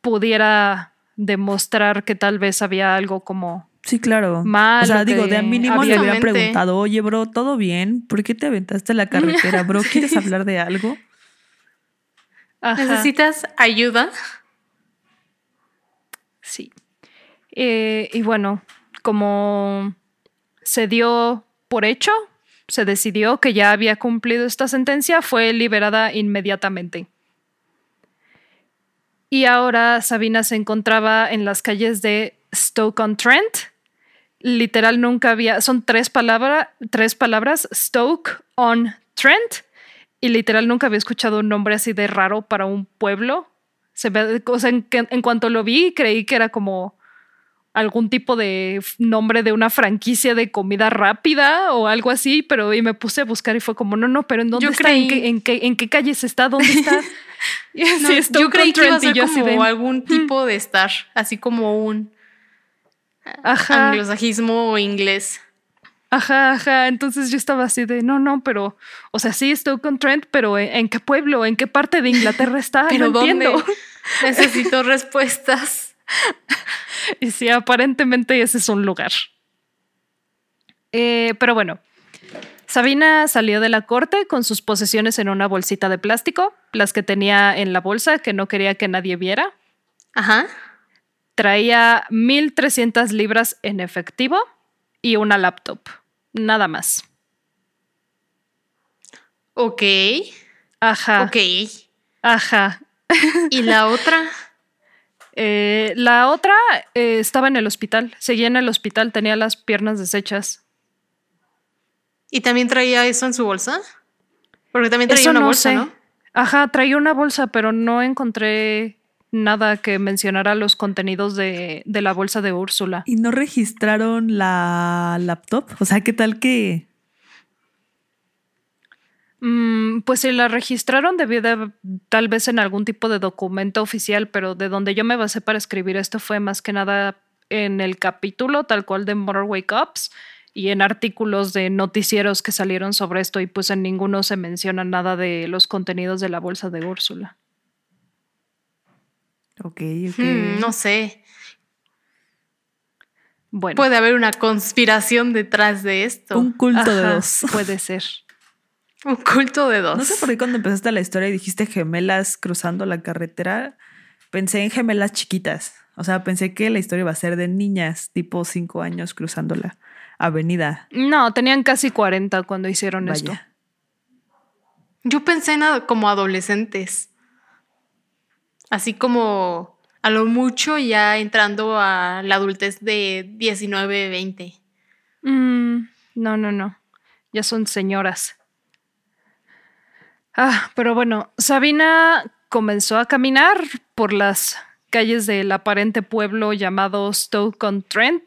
pudiera demostrar que tal vez había algo como Sí, claro. Mal. O sea, digo, de mínimo le había preguntado, oye, bro, ¿todo bien? ¿Por qué te aventaste la carretera, bro? ¿Quieres hablar de algo? ¿Necesitas ayuda? Sí. Eh, y bueno, como se dio por hecho, se decidió que ya había cumplido esta sentencia, fue liberada inmediatamente. Y ahora Sabina se encontraba en las calles de Stoke-on-Trent, literal nunca había, son tres, palabras tres palabras, Stoke on Trent, y literal nunca había escuchado un nombre así de raro para un pueblo. Se ve, o sea, en, en, cuanto lo vi, creí que era como algún tipo de nombre de una franquicia de comida rápida o algo así, pero y me puse a buscar y fue como, no, no, pero ¿en dónde está? ¿En, qué, en, qué, ¿En qué calles está? ¿Dónde está? yo creí que iba a ser como algún mm". tipo de estar, así como un ajá. anglosajismo o inglés. Ajá, ajá. Entonces yo estaba así de, no, no, pero, o sea, sí estoy con Trent, pero ¿en, qué pueblo? ¿En qué parte de Inglaterra está? pero no entiendo. Necesito respuestas. y sí, aparentemente ese es un lugar. Eh, pero bueno, Sabina salió de la corte con sus posesiones en una bolsita de plástico, las que tenía en la bolsa que no quería que nadie viera. Ajá traía 1.300 libras en efectivo y una laptop, nada más. Ok. Ajá. Ok. Ajá. ¿Y la otra? Eh, la otra eh, estaba en el hospital, seguía en el hospital, tenía las piernas deshechas. ¿Y también traía eso en su bolsa? Porque también traía una bolsa, ¿no? Ajá, traía una bolsa, pero no encontré nada que mencionara los contenidos de, la bolsa de Úrsula. ¿Y no registraron la laptop? O sea, ¿qué tal que...? Mm, pues si la registraron debió de tal vez en algún tipo de documento oficial, pero de donde yo me basé para escribir esto fue más que nada en el capítulo tal cual de Motorway Cops y en artículos de noticieros que salieron sobre esto y pues en ninguno se menciona nada de los contenidos de la bolsa de Úrsula. Ok, ok. Hmm, no sé. Bueno. Puede haber una conspiración detrás de esto. Un culto de dos. Puede ser. Un culto de dos. No sé por qué cuando empezaste la historia y dijiste gemelas cruzando la carretera, pensé en gemelas chiquitas. O sea, pensé que la historia iba a ser de niñas, tipo cinco años cruzando la avenida. No, tenían casi 40 cuando hicieron esto. Yo pensé en como adolescentes. Así como a lo mucho ya entrando a la adultez de 19, 20. Mm, no, no, no. Ya son señoras. Ah, pero bueno, Sabina comenzó a caminar por las calles del aparente pueblo llamado Stoke-on-Trent,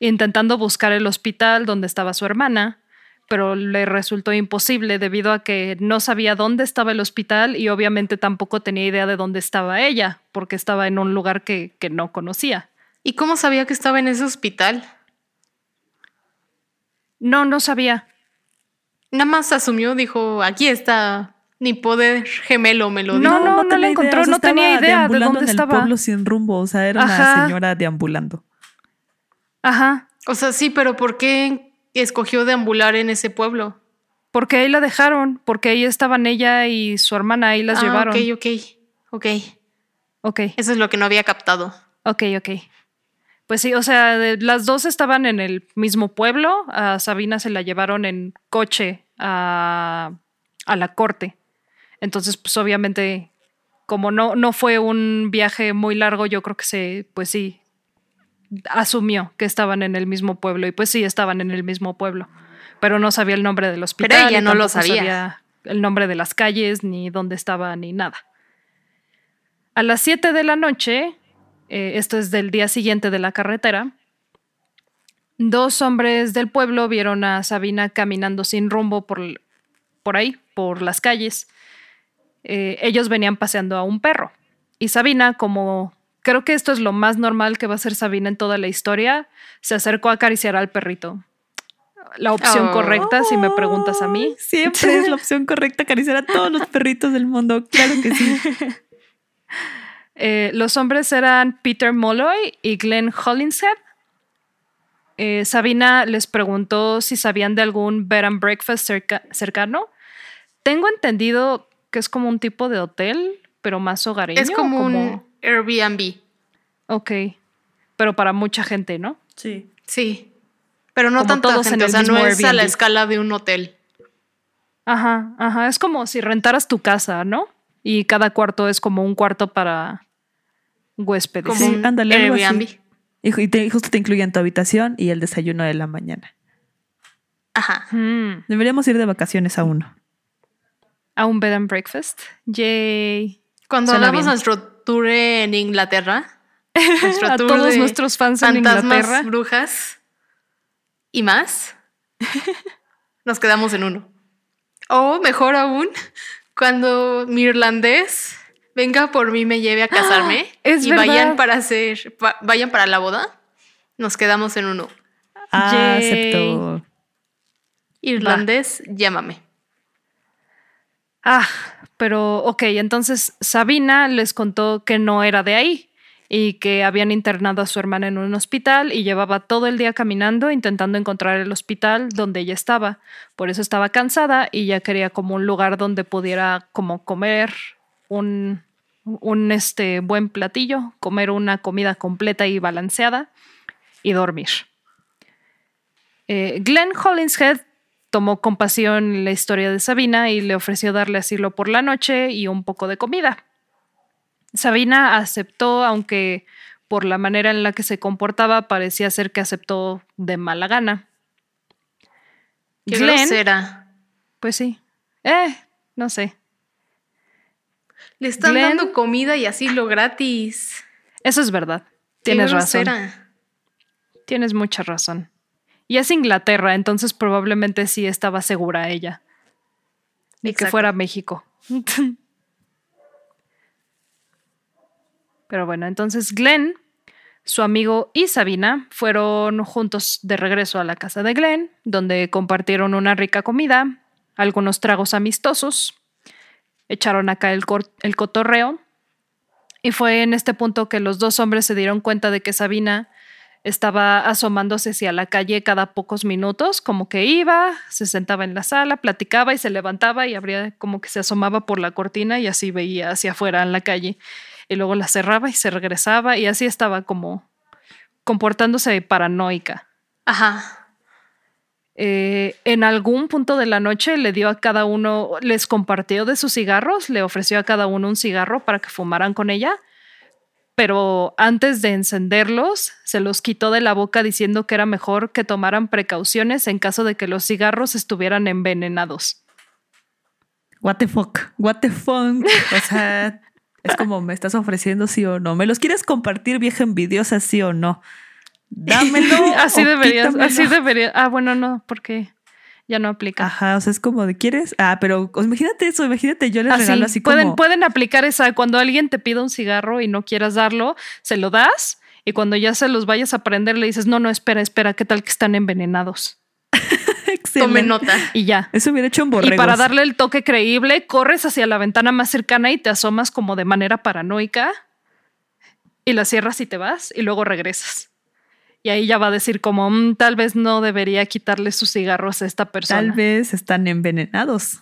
intentando buscar el hospital donde estaba su hermana, pero le resultó imposible debido a que no sabía dónde estaba el hospital y obviamente tampoco tenía idea de dónde estaba ella, porque estaba en un lugar que, no conocía. ¿Y cómo sabía que estaba en ese hospital? No, no sabía. Nada más asumió, dijo, aquí está mi poder gemelo, me lo dijo. No, no, no, la encontró, no tenía idea de dónde en estaba. El pueblo sin rumbo, o sea, era una señora deambulando. Ajá. O sea, sí, pero ¿por qué escogió deambular en ese pueblo? Porque ahí la dejaron, porque ahí estaban ella y su hermana, ahí las ah, llevaron. Ok, ok, ok. Ok, Eso es lo que no había captado. ok, ok. Pues sí, o sea, de- las dos estaban en el mismo pueblo. A Sabina se la llevaron en coche a, a la corte. Entonces, pues obviamente, como no, no fue un viaje muy largo, yo creo que se, pues sí, asumió que estaban en el mismo pueblo. Y pues sí, estaban en el mismo pueblo. Pero no sabía el nombre del hospital. ella y no lo tampoco sabía. el nombre de las calles, ni dónde estaba, ni nada. A las 7 de la noche, eh, esto es del día siguiente de la carretera, dos hombres del pueblo vieron a Sabina caminando sin rumbo por, por ahí, por las calles. Eh, ellos venían paseando a un perro. Y Sabina, como creo que esto es lo más normal que va a hacer Sabina en toda la historia, se acercó a acariciar al perrito. La opción Oh. correcta, si me preguntas a mí. Siempre es la opción correcta acariciar a todos los perritos del mundo. Claro que sí. Eh, los hombres eran Peter Molloy y Glenn Hollinshead. Eh, Sabina les preguntó si sabían de algún bed and breakfast cerca- cercano. Tengo entendido que es como un tipo de hotel, pero más hogareño. es como, como- un Airbnb. Ok, pero para mucha gente, ¿no? Sí. Sí. Pero no Como tanta todos en gente. O sea, no es a la escala de un hotel. Ajá, ajá. Es como si rentaras tu casa, ¿no? Y cada cuarto es como un cuarto para huéspedes. Como Sí, ándale, algo así. Airbnb. Y te- justo te incluyen tu habitación y el desayuno de la mañana. Ajá. Hmm. Deberíamos ir de vacaciones a uno. A un bed and breakfast. Yay. Cuando Suena hagamos bien. nuestro tour en Inglaterra, nuestro A tour todos de nuestros fans en Inglaterra. brujas y más, nos quedamos en uno. O mejor aún, cuando mi irlandés venga por mí, me lleve a casarme Es y verdad. vayan para hacer, vayan para la boda, nos quedamos en uno. Ah, acepto. Irlandés, llámame. Ah, pero ok, entonces Sabina les contó que no era de ahí y que habían internado a su hermana en un hospital y llevaba todo el día caminando intentando encontrar el hospital donde ella estaba. Por eso estaba cansada y ya quería como un lugar donde pudiera como comer un, un este, buen platillo, comer una comida completa y balanceada y dormir. Eh, Glenn Hollinshead tomó compasión la historia de Sabina y le ofreció darle asilo por la noche y un poco de comida. Sabina aceptó, aunque por la manera en la que se comportaba parecía ser que aceptó de mala gana. Qué Glenn, grosera. pues sí. Eh, no sé. Le están Glenn- dando comida y asilo gratis. Eso es verdad. Tienes razón. Tienes mucha razón. Y es Inglaterra, entonces probablemente sí estaba segura ella. Ni que fuera México. Pero bueno, entonces Glenn, su amigo y Sabina fueron juntos de regreso a la casa de Glenn, donde compartieron una rica comida, algunos tragos amistosos, echaron acá el, el cotorreo. Y fue en este punto que los dos hombres se dieron cuenta de que Sabina estaba asomándose hacia la calle cada pocos minutos, como que iba, se sentaba en la sala, platicaba y se levantaba y abría como que se asomaba por la cortina y así veía hacia afuera en la calle. Y luego la cerraba y se regresaba y así estaba como comportándose paranoica. Ajá. Eh, en algún punto de la noche le dio a cada uno, les compartió de sus cigarros, le ofreció a cada uno un cigarro para que fumaran con ella, pero antes de encenderlos se los quitó de la boca diciendo que era mejor que tomaran precauciones en caso de que los cigarros estuvieran envenenados. What the fuck? What the fuck? O sea, es como me estás ofreciendo sí o no. ¿Me los quieres compartir, vieja envidiosa, sí o no? Dámelo. así o deberías, quítamelo. así debería. Ah, bueno, no, porque ya no aplica. Ajá, o sea, es como de quieres. Ah, pero pues, imagínate eso, imagínate, yo les Así, regalo así pueden, como. pueden aplicar esa cuando alguien te pida un cigarro y no quieras darlo, se lo das y cuando ya se los vayas a prender le dices, no, no, espera, espera, ¿qué tal que están envenenados? Excelente. Tome nota. Y ya. Eso hubiera hecho en borregos. Y para darle el toque creíble, corres hacia la ventana más cercana y te asomas como de manera paranoica y la cierras y te vas y luego regresas. Y ahí ya va a decir como, "Mm, tal vez no debería quitarle sus cigarros a esta persona. Tal vez están envenenados.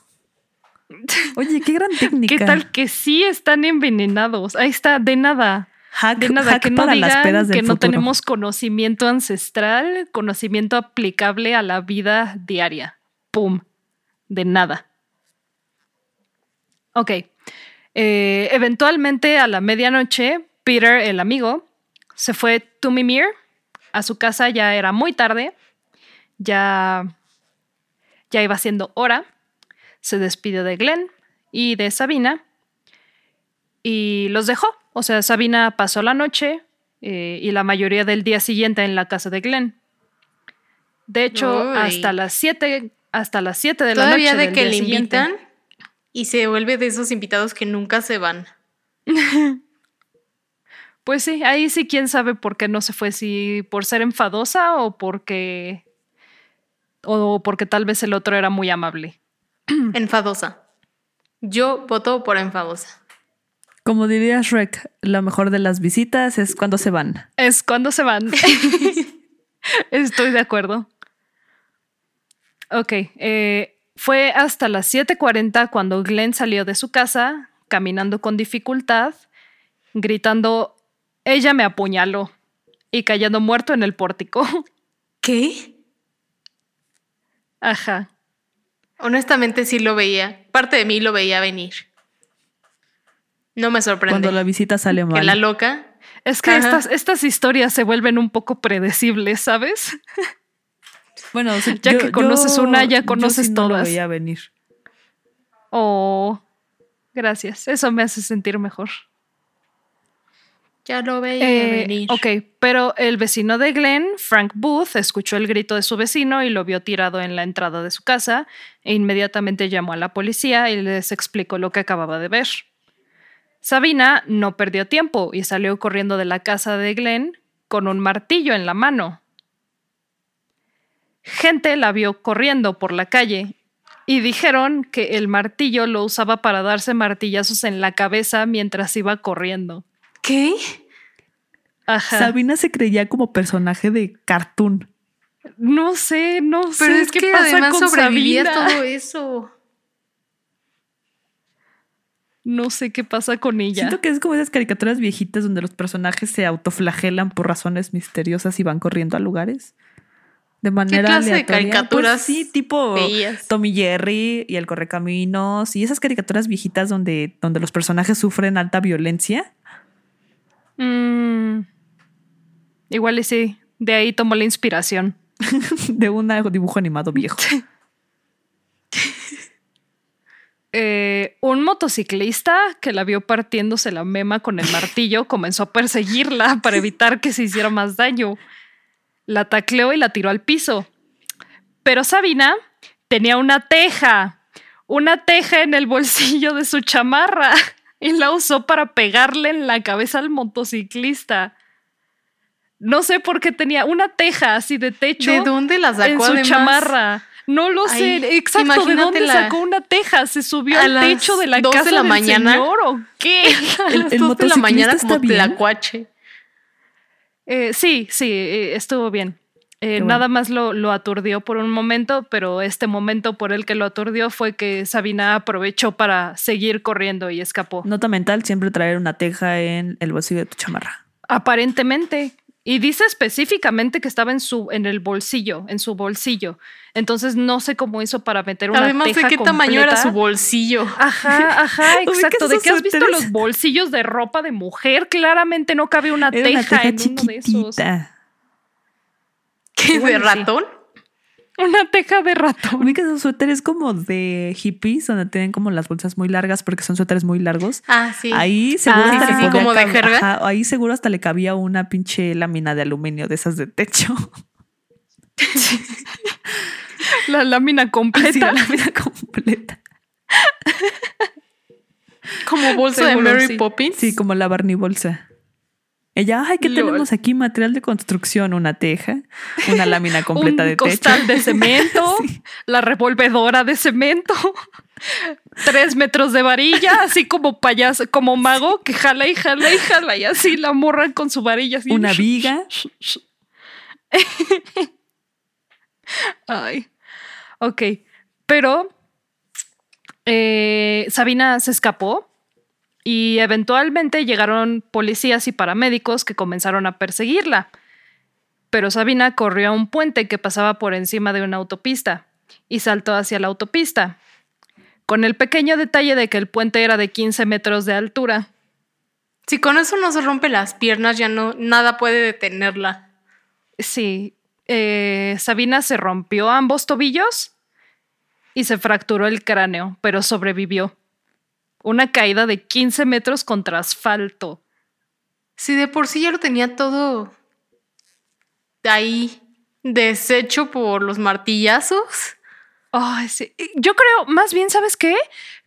Oye, qué gran técnica. ¿Qué tal que sí están envenenados? Ahí está, de nada. Hack, De nada, hack que no para las digan pedas del que no tenemos conocimiento ancestral, conocimiento aplicable a la vida diaria. ¡Pum! De nada. Ok. Eh, eventualmente a la medianoche, Peter, el amigo, se fue to Mimir a su casa, ya era muy tarde, ya, ya iba siendo hora. Se despidió de Glenn y de Sabina y los dejó. O sea, Sabina pasó la noche eh, y la mayoría del día siguiente en la casa de Glenn. De hecho, Uy. hasta las 7 hasta las 7 de la noche Todavía de del que día le siguiente. invitan y se vuelve de esos invitados que nunca se van. Pues sí, ahí sí quién sabe por qué no se fue, si por ser enfadosa o porque o porque tal vez el otro era muy amable. Enfadosa. Yo voto por enfadosa. Como diría Shrek, lo mejor de las visitas es cuando se van. Es cuando se van. Estoy de acuerdo. Ok, eh, fue hasta las 7:40 cuando Glenn salió de su casa, caminando con dificultad, gritando, ella me apuñaló y cayendo muerto en el pórtico. ¿Qué? Ajá. Honestamente sí lo veía. Parte de mí lo veía venir. No me sorprende. Cuando la visita sale que mal. la loca. Es que estas, estas historias se vuelven un poco predecibles, ¿sabes? Bueno, Ya que conoces una, ya conoces sí no lo todas. veía venir. Oh, gracias. Eso me hace sentir mejor. Ya lo veía Eh, venir. ok, pero el vecino de Glenn, Frank Booth, escuchó el grito de su vecino y lo vio tirado en la entrada de su casa e inmediatamente llamó a la policía y les explicó lo que acababa de ver. Sabina no perdió tiempo y salió corriendo de la casa de Glenn con un martillo en la mano. Gente la vio corriendo por la calle y dijeron que el martillo lo usaba para darse martillazos en la cabeza mientras iba corriendo. ¿Qué? Ajá. Sabina se creía como personaje de cartoon. No sé, no Pero sé es qué que pasa además con sobrevivía Sabina. todo eso. No sé qué pasa con ella. Siento que es como esas caricaturas viejitas donde los personajes se autoflagelan por razones misteriosas y van corriendo a lugares. De manera clase de aleatoria. caricaturas Pues sí, tipo veías? Tommy Jerry y el Correcaminos y esas caricaturas viejitas donde, donde los personajes sufren alta violencia. Mm, igual y sí. De ahí tomó la inspiración. de un dibujo animado viejo. Eh, un motociclista que la vio partiéndose la mema con el martillo comenzó a perseguirla para evitar que se hiciera más daño. La tacleó y la tiró al piso. Pero Sabina tenía una teja, una teja en el bolsillo de su chamarra y la usó para pegarle en la cabeza al motociclista. No sé por qué tenía una teja así de techo ¿De dónde la en sacó su además? chamarra. No lo Ay, sé, exacto, ¿de dónde sacó una teja? ¿Se subió al techo de la dos de casa la del mañana. señor o qué? El- el dos de la mañana motociclista como tlacuache. Eh, sí, sí, eh, estuvo bien. Eh, bueno. Nada más lo, lo aturdió por un momento, pero este momento por el que lo aturdió fue que Sabina aprovechó para seguir corriendo y escapó. Nota mental, siempre traer una teja en el bolsillo de tu chamarra. Aparentemente. Y dice específicamente que estaba en su, en el bolsillo, en su bolsillo. Entonces no sé cómo hizo para meter una Además de teja qué tamaño era su bolsillo. Ajá, ajá, ¿Ubicas exacto. ¿De qué has visto los bolsillos de ropa de mujer? Claramente no cabe una Era teja, una teja en uno de esos. ¿Qué? ¿De sí. ratón? Una teja de ratón. Ubicas esos suéteres como de hippies, donde tienen como las bolsas muy largas porque son suéteres muy largos. Ah, sí. Ahí seguro Ah, hasta sí, le sí, como de jerga. ajá, ahí seguro hasta le cabía una pinche lámina de aluminio de esas de techo. La lámina completa. la lámina completa. Como bolsa de Seguro, Mary sí. Poppins. Sí, como la Barney bolsa. Ella, ay, ¿qué tenemos aquí? Material de construcción, una teja, una lámina completa un de techo. costal de cemento, la revolvedora de cemento, tres metros de varilla, así como payaso, como mago que jala y jala y jala y así la morra con su varilla. Así. Una viga. Ay. Ok. Pero eh, Sabina se escapó y eventualmente llegaron policías y paramédicos que comenzaron a perseguirla. Pero Sabina corrió a un puente que pasaba por encima de una autopista y saltó hacia la autopista, con el pequeño detalle de que el puente era de 15 metros de altura. Si con eso no se rompe las piernas, ya no, nada puede detenerla. Sí, eh, Sabina se rompió ambos tobillos y se fracturó el cráneo, pero sobrevivió. Una caída de 15 metros contra asfalto. Si de por sí ya lo tenía todo ahí deshecho por los martillazos. Sí. Yo creo, más bien, ¿sabes qué?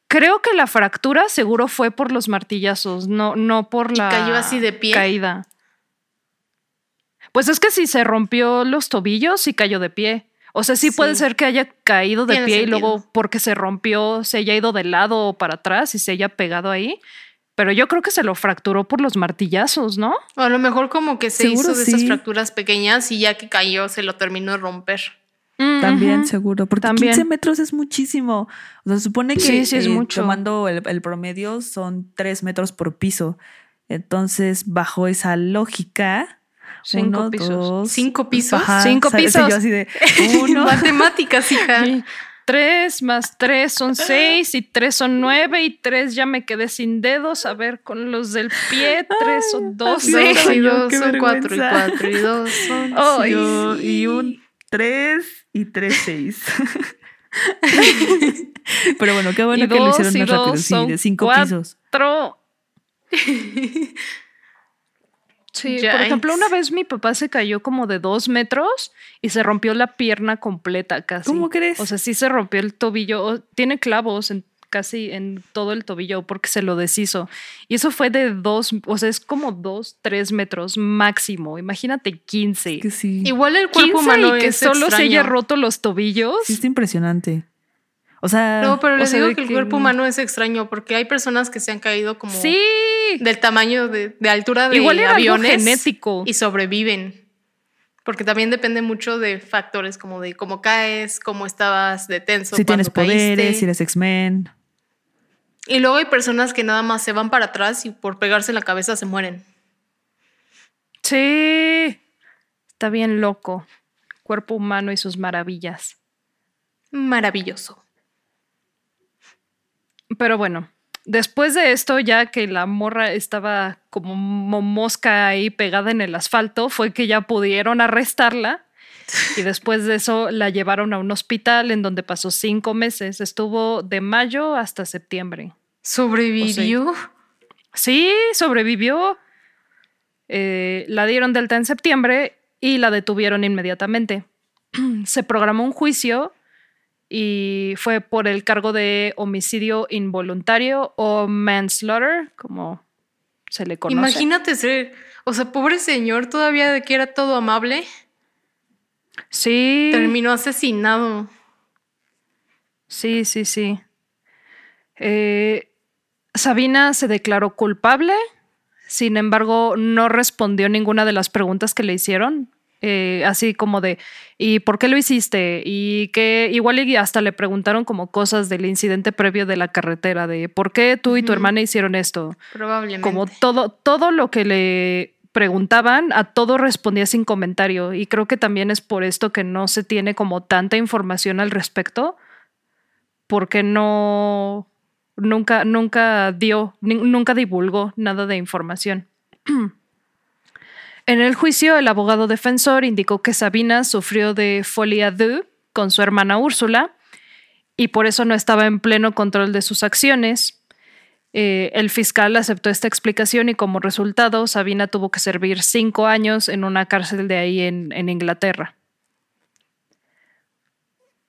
Creo que la fractura seguro fue por los martillazos, no, no por la cayó así de pie. caída. Pues es que si se rompió los tobillos, sí cayó de pie. O sea, sí, Sí. puede ser que haya caído de Tiene pie y luego porque se rompió se haya ido de lado o para atrás y se haya pegado ahí. Pero yo creo que se lo fracturó por los martillazos, ¿no? O a lo mejor como que se Seguro hizo de esas fracturas pequeñas y ya que cayó se lo terminó de romper. También, seguro. Porque También. 15 metros es muchísimo. O sea, se supone que Sí, sí, es eh, mucho. tomando el, el promedio son 3 metros por piso. Entonces, bajo esa lógica, Cinco uno, pisos. dos, ¿Cinco pisos? Cinco pisos. yo así de uno. Matemáticas, hija. Sí. Tres más tres son seis y tres son nueve y tres ya me quedé sin dedos. A ver, con los del pie, tres son doce. y dos son cuatro y cuatro y dos son. Yo- sí. y un 3 y 3, 6. Pero bueno, qué bueno Y que lo dos hicieron y más rápido. Sí, de 5 cuatro. pisos. Sí, por Yikes. ejemplo, una vez mi papá se cayó como de dos metros y se rompió la pierna completa casi. ¿Cómo crees? O sea, sí se rompió el tobillo. Tiene clavos en, casi en todo el tobillo porque se lo deshizo. Y eso fue de dos, o sea, es como dos, tres metros máximo. Imagínate 15. Que sí. Igual el cuerpo 15 humano y que es solo se extraño. haya roto los tobillos. Sí, está impresionante. O sea, No, pero les digo que el que- cuerpo humano es extraño porque hay personas que se han caído como Sí. del tamaño de, de altura de Igual era algo aviones genético. y sobreviven. Porque también depende mucho de factores como de cómo caes, cómo estabas de tenso. si tienes caíste. poderes, si eres X-Men. Y luego hay personas que nada más se van para atrás y por pegarse en la cabeza se mueren. Sí. Está bien loco. Cuerpo humano y sus maravillas. Maravilloso. Pero bueno, después de esto, ya que la morra estaba como mo- mosca ahí pegada en el asfalto, fue que ya pudieron arrestarla. Y después de eso la llevaron a un hospital en donde pasó cinco meses. Estuvo de mayo hasta septiembre. ¿Sobrevivió? Sí, sobrevivió. Eh, la dieron de alta en septiembre y la detuvieron inmediatamente. Se programó un juicio y fue por el cargo de homicidio involuntario o manslaughter, como se le conoce. Imagínate ser, o sea, pobre señor, todavía de que era todo amable, Sí, terminó asesinado. sí, sí, sí. Eh, Sabina se declaró culpable, sin embargo, no respondió ninguna de las preguntas que le hicieron. Eh, así como de ¿y por qué lo hiciste? Y que igual y hasta le preguntaron como cosas del incidente previo de la carretera, de ¿por qué tú y tu hermana hicieron esto? Probablemente. Como todo, todo lo que le preguntaban, a todo respondía sin comentario. Y creo que también es por esto que no se tiene como tanta información al respecto, porque no, nunca, nunca dio, nunca divulgó nada de información. En el juicio, el abogado defensor indicó que Sabina sufrió de folie à deux con su hermana Úrsula y por eso no estaba en pleno control de sus acciones. Eh, el fiscal aceptó esta explicación y como resultado Sabina tuvo que servir cinco años en una cárcel de ahí en, en Inglaterra.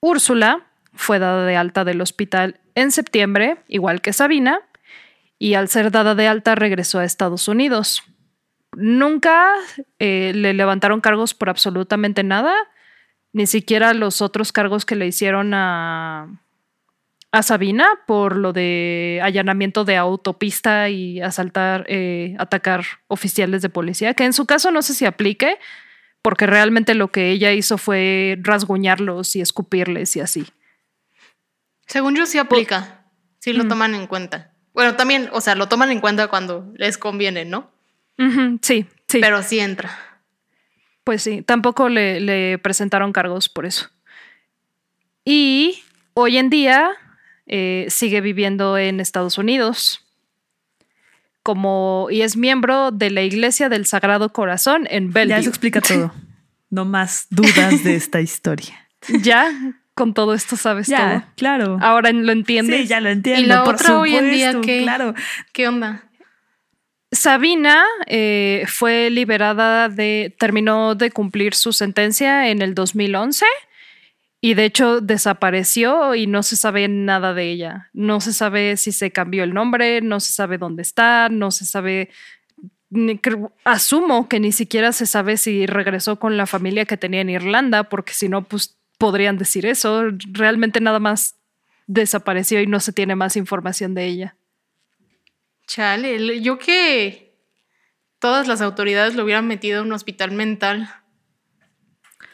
Úrsula fue dada de alta del hospital en septiembre, igual que Sabina, y al ser dada de alta regresó a Estados Unidos. Nunca eh, le levantaron cargos por absolutamente nada, ni siquiera los otros cargos que le hicieron a, a Sabina por lo de allanamiento de autopista y asaltar, eh, atacar oficiales de policía, que en su caso no sé si aplique, porque realmente lo que ella hizo fue rasguñarlos y escupirles y así. Según yo sí aplica, sí lo toman en cuenta. Bueno, también, o sea, lo toman en cuenta cuando les conviene, ¿no? Sí, sí. Pero sí entra. Pues sí, tampoco le, le presentaron cargos por eso. Y hoy en día eh, sigue viviendo en Estados Unidos. Como, y es miembro de la Iglesia del Sagrado Corazón en Bellevue. Ya eso explica todo. No más dudas de esta historia. ya, con todo esto sabes ya, todo. claro. Ahora lo entiendes. Sí, ya lo entiendo. Y la por otra hoy en día, supuesto, ¿qué? Claro. ¿Qué onda? Sabina eh, fue liberada de, terminó de cumplir su sentencia en el 2011 y de hecho desapareció y no se sabe nada de ella. No se sabe si se cambió el nombre, no se sabe dónde está, no se sabe, asumo que ni siquiera se sabe si regresó con la familia que tenía en Irlanda, porque si no, pues podrían decir eso. Realmente nada más desapareció y no se tiene más información de ella. Chale, yo que todas las autoridades lo hubieran metido en un hospital mental.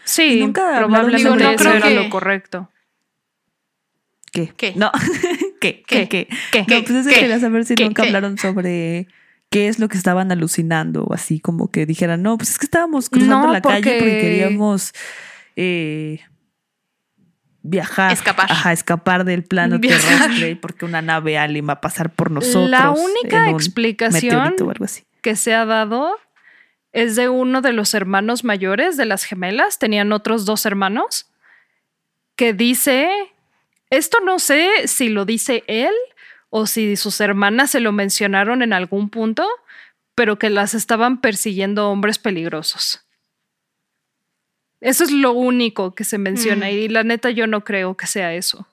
Sí, nunca probablemente sobre- eso Yo creo era que- lo correcto. ¿Qué? ¿Qué? No. ¿Qué? ¿Qué? ¿Qué? ¿Qué? No, pues eso ¿Qué? quería saber si ¿Qué? nunca ¿Qué? hablaron sobre qué es lo que estaban alucinando o así como que dijeran, no, pues es que estábamos cruzando No, la calle porque porque- queríamos eh, viajar. Escapar. Ajá, escapar del plano Viajar. terrestre porque una nave alien va a pasar por nosotros. La única explicación meteorito o algo así. que se ha dado es de uno de los hermanos mayores de las gemelas. Tenían otros dos hermanos que dice, esto no sé si lo dice él o si sus hermanas se lo mencionaron en algún punto, pero que las estaban persiguiendo hombres peligrosos. Eso es lo único que se menciona Mm. y la neta yo no creo que sea eso.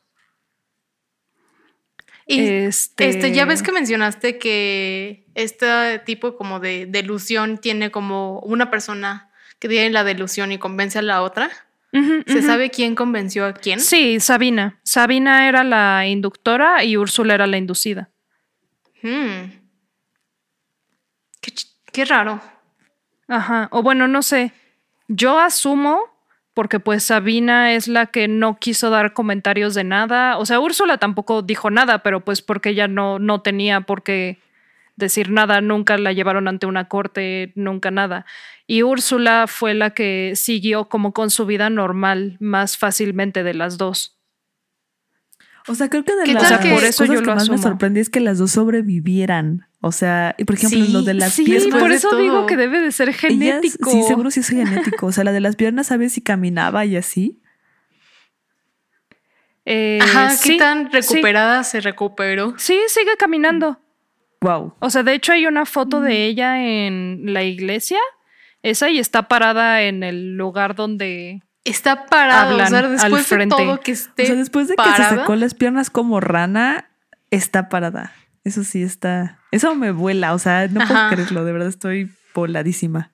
Y Este- este, ya ves que mencionaste que este tipo como de delusión tiene como una persona que tiene la delusión y convence a la otra. ¿Se sabe quién convenció a quién? Sí, Sabina. Sabina era la inductora y Úrsula era la inducida. Hmm. Qué raro. Ajá. O bueno, no sé. Yo asumo, porque pues Sabina es la que no quiso dar comentarios de nada. O sea, Úrsula tampoco dijo nada, pero pues porque ella no, no tenía por qué decir nada, nunca la llevaron ante una corte, nunca nada. Y Úrsula fue la que siguió como con su vida normal más fácilmente de las dos. O sea, creo que de ¿Qué las que- cosas Por eso yo que lo más me sorprendí es que las dos sobrevivieran. O sea, y por ejemplo, Sí, lo de las Sí, piernas. por de eso todo. digo que debe de ser genético. sí, seguro sí es genético. O sea, la de las piernas, ¿sabes si caminaba y así? Eh, Ajá, ¿qué sí, tan sí. recuperada se recuperó? Sí, sigue caminando. Wow. O sea, de hecho hay una foto de ella en la iglesia. Esa y está parada en el lugar donde... Está parada, o sea, al después de todo que esté O sea, después de que se sacó las piernas como rana, está parada. Eso sí está. Eso me vuela. O sea, no puedo creerlo. De verdad estoy voladísima.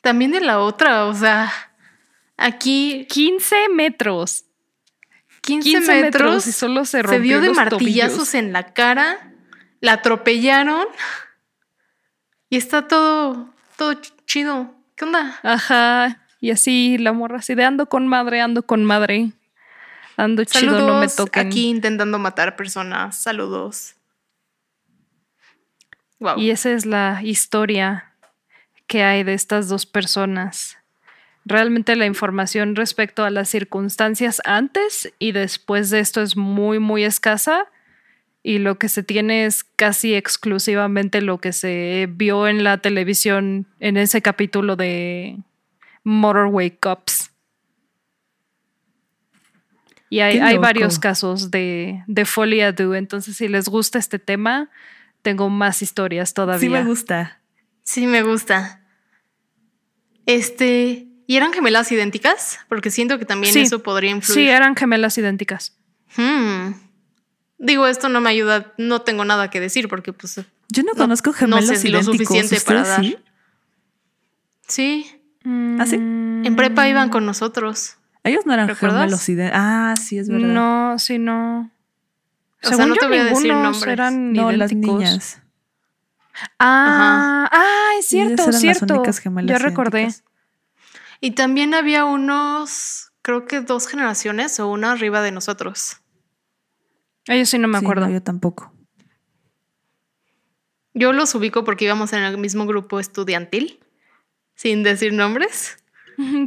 También de la otra, o sea, aquí 15 metros. 15, 15 metros, metros y solo se se rompió dio de los martillazos tobillos. en la cara, la atropellaron y está todo, todo ch- chido. ¿Qué onda? Ajá. Y así la morra así de ando con madre, ando con madre. Ando chido, no me toquen. aquí intentando matar personas. Saludos. Wow. Y esa es la historia que hay de estas dos personas. Realmente la información respecto a las circunstancias antes y después de esto es muy, muy escasa. Y lo que se tiene es casi exclusivamente lo que se vio en la televisión en ese capítulo de Motorway Cops. Y hay, hay varios casos de, de Folie à Deux. Entonces, si les gusta este tema, tengo más historias todavía. Sí me gusta. Sí, me gusta. Este. ¿Y eran gemelas idénticas? Porque siento que también Sí. eso podría influir. Sí, eran gemelas idénticas. Hmm. Digo, esto no me ayuda, no tengo nada que decir porque pues Yo no, No- conozco no gemelos sé si lo suficiente para ¿Ustedes dar. sí? sí, ¿Ah, sí? en prepa iban con nosotros. Ellos no eran ¿Recuerdas? gemelos idénticos. Ah, sí, es verdad. No, sí, no. O sea, Según no yo, te voy a decir nombres. eran No, las niñas. Ah, ah, es cierto, eran las cierto. únicas gemelas Ya recordé. idénticas. Y también había unos, creo que dos generaciones o una arriba de nosotros. Ah, yo sí no me Sí, acuerdo. no, yo tampoco. Yo los ubico porque íbamos en el mismo grupo estudiantil, sin decir nombres.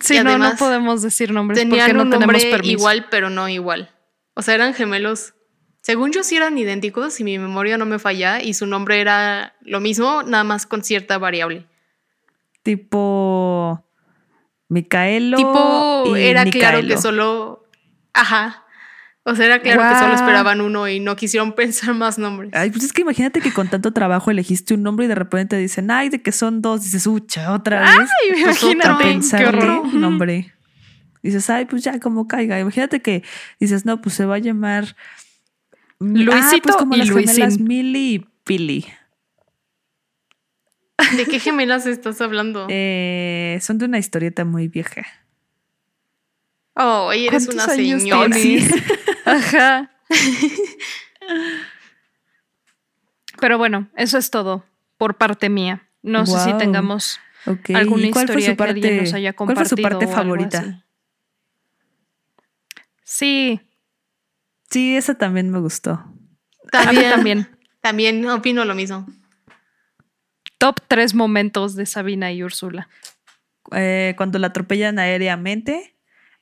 Sí, Y no, no podemos decir nombres Tenían porque no un tenemos permiso. igual, pero no igual. O sea, eran gemelos. Según yo sí eran idénticos, si mi memoria no me falla, y su nombre era lo mismo, nada más con cierta variable. Tipo. Micaelo. tipo, y era claro que solo. Ajá. O sea, era claro que solo esperaban uno y no quisieron pensar más nombres. Ay, pues es que imagínate que con tanto trabajo elegiste un nombre y de repente dicen, ay, de que son dos. Dices, ucha, otra vez. Ay, Pues a otro, imagínate, qué pensarle horror. un nombre. Dices, ay, pues ya como caiga. Imagínate que dices, no, pues se va a llamar Luisito ah, pues como y las gemelas Luisín. Milly y Pili. ¿De qué gemelas estás hablando? Eh, son de una historieta muy vieja. Oh, y eres ¿Cuántos una años señora. Ajá. Pero bueno, eso es todo por parte mía. No sé si tengamos Ok. alguna ¿Y cuál fue historia su parte, que alguien nos haya ¿Cuál fue compartido. su parte o algo favorita? así. Sí, Sí, esa también me gustó. a mí También, también. también opino lo mismo. Top tres momentos de Sabina y Úrsula. Eh, cuando la atropellan aéreamente,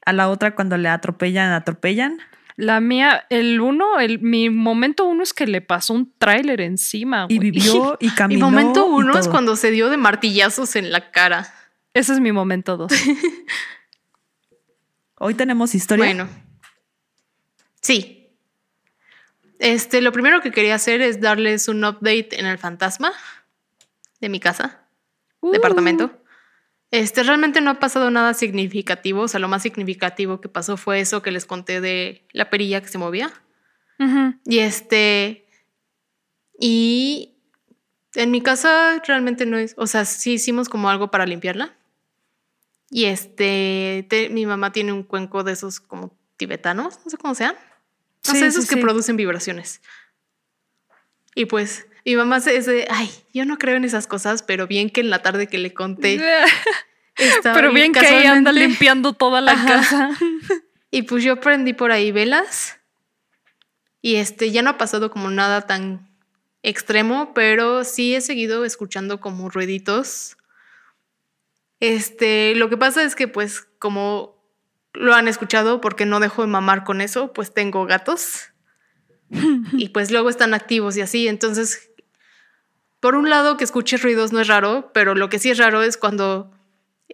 a la otra cuando le atropellan, atropellan. La mía, el uno, el, mi momento uno es que le pasó un tráiler encima. Y vivió y Mi caminó. momento y uno es cuando se dio de martillazos en la cara. Ese es mi momento dos. Hoy tenemos historia. Bueno. Sí. Este, lo primero que quería hacer es darles un update en el fantasma de mi casa, Uh, departamento. Este, realmente no ha pasado nada significativo. O sea, lo más significativo que pasó fue eso que les conté de la perilla que se movía. Y este. Y en mi casa realmente no es. O sea, sí hicimos como algo para limpiarla. Y este. te- mi mamá tiene un cuenco de esos como tibetanos, no sé cómo sean. No Sí, sé, esos sí, que sí. producen vibraciones. Y pues, mi mamá se de. Ay, yo no creo en esas cosas, pero bien que en la tarde que le conté. estaba Pero bien que ahí anda limpiando toda la Ajá. casa. y pues yo prendí por ahí velas. Y este, ya no ha pasado como nada tan extremo, pero sí he seguido escuchando como ruiditos. Este, lo que pasa es que pues como lo han escuchado porque no dejo de mamar con eso, pues tengo gatos. y pues luego están activos y así, entonces por un lado que escuche ruidos no es raro, pero lo que sí es raro es cuando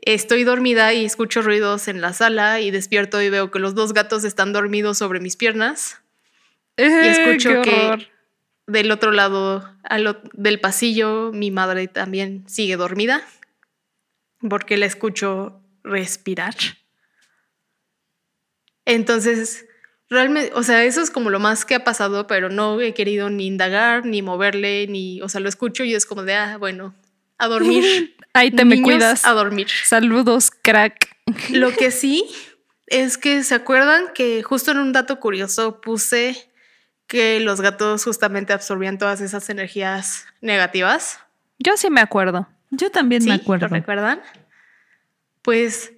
Estoy dormida y escucho ruidos en la sala y despierto y veo que los dos gatos están dormidos sobre mis piernas. Y escucho que del otro lado al del pasillo mi madre también sigue dormida porque la escucho respirar. Entonces, realmente, o sea, eso es como lo más que ha pasado, pero no he querido ni indagar, ni moverle, ni, o sea, lo escucho y es como de, ah, bueno, a dormir. Ahí te me cuidas. A dormir. Saludos, crack. Lo que sí es que se acuerdan que justo en un dato curioso puse que los gatos justamente absorbían todas esas energías negativas. Yo sí me acuerdo. Yo también ¿Sí? me ¿Lo acuerdo. recuerdan? Pues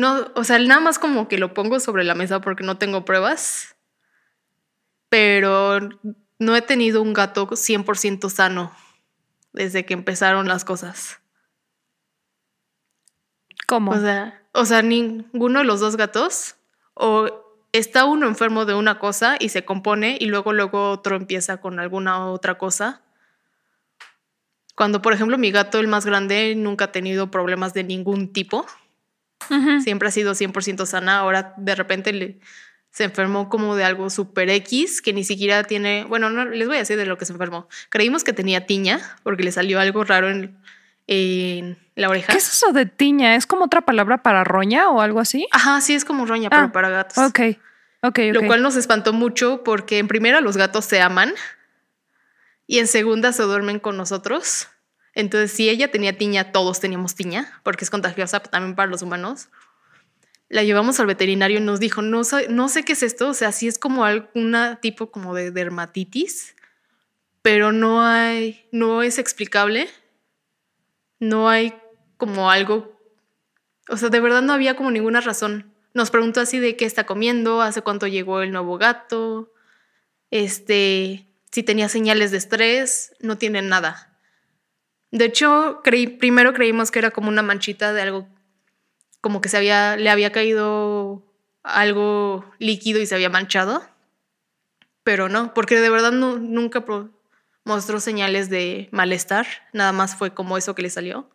no, o sea, nada más como que lo pongo sobre la mesa porque no tengo pruebas, pero no he tenido un gato 100% sano desde que empezaron las cosas. ¿Cómo? O sea, o sea, ninguno de los dos gatos o está uno enfermo de una cosa y se compone y luego luego otro empieza con alguna otra cosa. Cuando, por ejemplo, mi gato, el más grande, nunca ha tenido problemas de ningún tipo. Siempre ha sido 100% sana. Ahora, de repente, le, se enfermó como de algo super X que ni siquiera tiene. Bueno, no les voy a decir de lo que se enfermó. Creímos que tenía tiña porque le salió algo raro en, en la oreja. ¿Qué es eso de tiña? ¿Es como otra palabra para roña o algo así? Ajá, sí, es como roña, Ah, pero para gatos. Ok, ok, ok. Lo cual nos espantó mucho porque en primera los gatos se aman y en segunda se duermen con nosotros. Entonces, si ella tenía tiña, todos teníamos tiña, porque es contagiosa también para los humanos. La llevamos al veterinario y nos dijo, no no sé qué es esto, o sea, sí es como alguna tipo como de dermatitis, pero no hay, no es explicable. No hay como algo, o sea, de verdad no había como ninguna razón. Nos preguntó así de qué está comiendo, hace cuánto llegó el nuevo gato, este, si tenía señales de estrés, no tiene nada. De hecho, primero creímos que era como una manchita de algo, como que se había, le había caído algo líquido y se había manchado, pero no, porque de verdad nunca mostró señales de malestar, nada más fue como eso que le salió.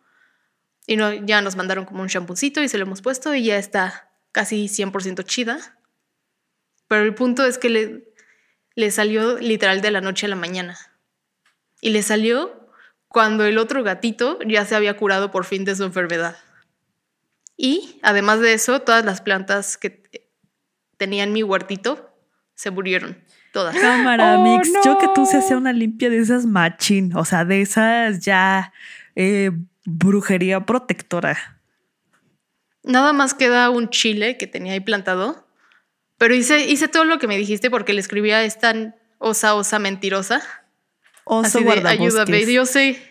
Y ya nos mandaron como un champucito y se lo hemos puesto y ya está casi 100% chida. Pero el punto es que le salió literal de la noche a la mañana. Y le salió cuando el otro gatito ya se había curado por fin de su enfermedad. Y además de eso, todas las plantas que tenían mi huertito se murieron. Todas. Cámara, oh, Mix. Yo que tú se hacía una limpia de esas machín, o sea, de esas ya eh, brujería protectora. Nada más queda un chile que tenía ahí plantado. Pero hice, hice todo lo que me dijiste porque le escribía esta osa, osa mentirosa. Oso así de, ayúdame, yo sé.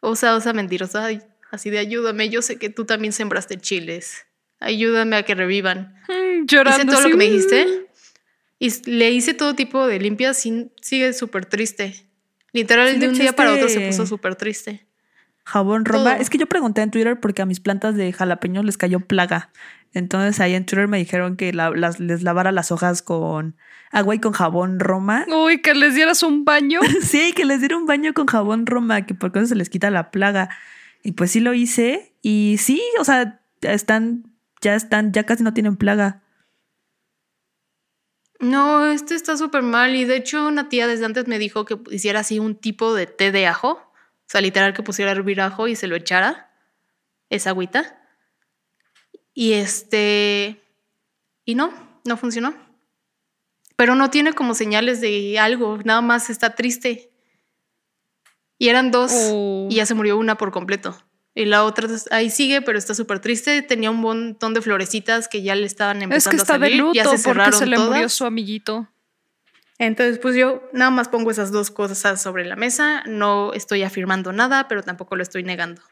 Osa, osa mentirosa. Así de ayúdame, yo sé que tú también sembraste chiles. Ayúdame a que revivan. Mm, llorando. Hice todo lo que me dijiste. Y le hice todo tipo de limpias sigue súper triste. Literal, de un día para otro se puso súper triste. Jabón Roma. Es que yo pregunté en Twitter porque a mis plantas de jalapeño les cayó plaga. Entonces ahí en Twitter me dijeron que las, les lavara las hojas con agua y con jabón Roma. Uy, que les dieras un baño. sí, que les diera un baño con jabón Roma, que por eso se les quita la plaga. Y pues sí lo hice. Y sí, o sea, están, ya están, ya casi no tienen plaga. No, este está súper mal. Y de hecho, una tía desde antes me dijo que hiciera así un tipo de té de ajo sea, literal que pusiera a hervir ajo y se lo echara, esa agüita. Y este, y no, no funcionó. Pero no tiene como señales de algo, nada más está triste. Y eran dos oh. y ya se murió una por completo. Y la otra ahí sigue, pero está súper triste. Tenía un montón de florecitas que ya le estaban empezando es que está a salir. De luto ya se cerraron porque se le todas. murió su amiguito. Entonces, pues yo nada más pongo esas dos cosas sobre la mesa, no estoy afirmando nada, pero tampoco lo estoy negando.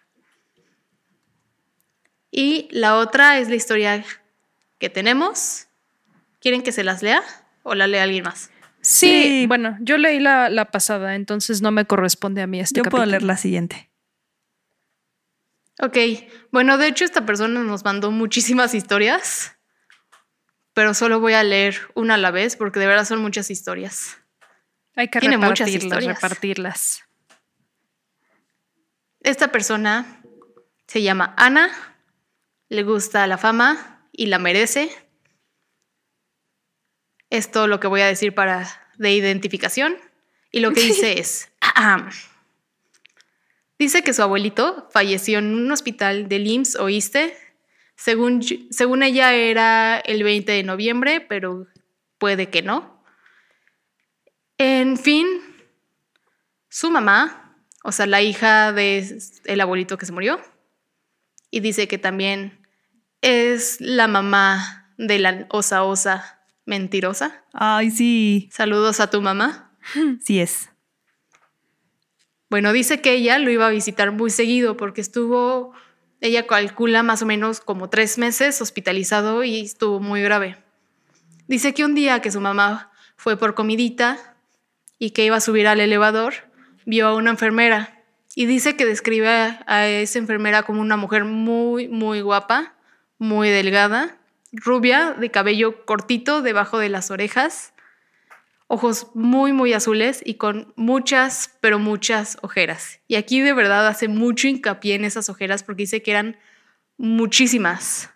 Y la otra es la historia que tenemos. ¿Quieren que se las lea o la lea alguien más? Sí, bueno, yo leí la, pasada, entonces no me corresponde a mí este Yo puedo leer la siguiente. Ok, bueno, de hecho esta persona nos mandó muchísimas historias pero solo voy a leer una a la vez porque de verdad son muchas historias. Hay que Tiene repartirlas, muchas historias. repartirlas. Esta persona se llama Ana, le gusta la fama y la merece. Es todo lo que voy a decir para de identificación. Y lo que dice es, dice que su abuelito falleció en un hospital de IMSS, ¿oíste? Según, según ella era el 20 de noviembre, pero puede que no. En fin, su mamá, o sea, la hija del el abuelito que se murió, y dice que también es la mamá de la osa osa mentirosa. Ay, sí. Saludos a tu mamá. Sí es. Bueno, dice que ella lo iba a visitar muy seguido porque estuvo ella calcula más o menos como tres meses hospitalizado y estuvo muy grave. Dice que un día que su mamá fue por comidita y que iba a subir al elevador, vio a una enfermera y dice que describe a esa enfermera como una mujer muy, muy guapa, muy delgada, rubia, de cabello cortito debajo de las orejas, ojos muy, muy azules y con muchas, pero muchas ojeras. Y aquí de verdad hace mucho hincapié en esas ojeras porque dice que eran muchísimas.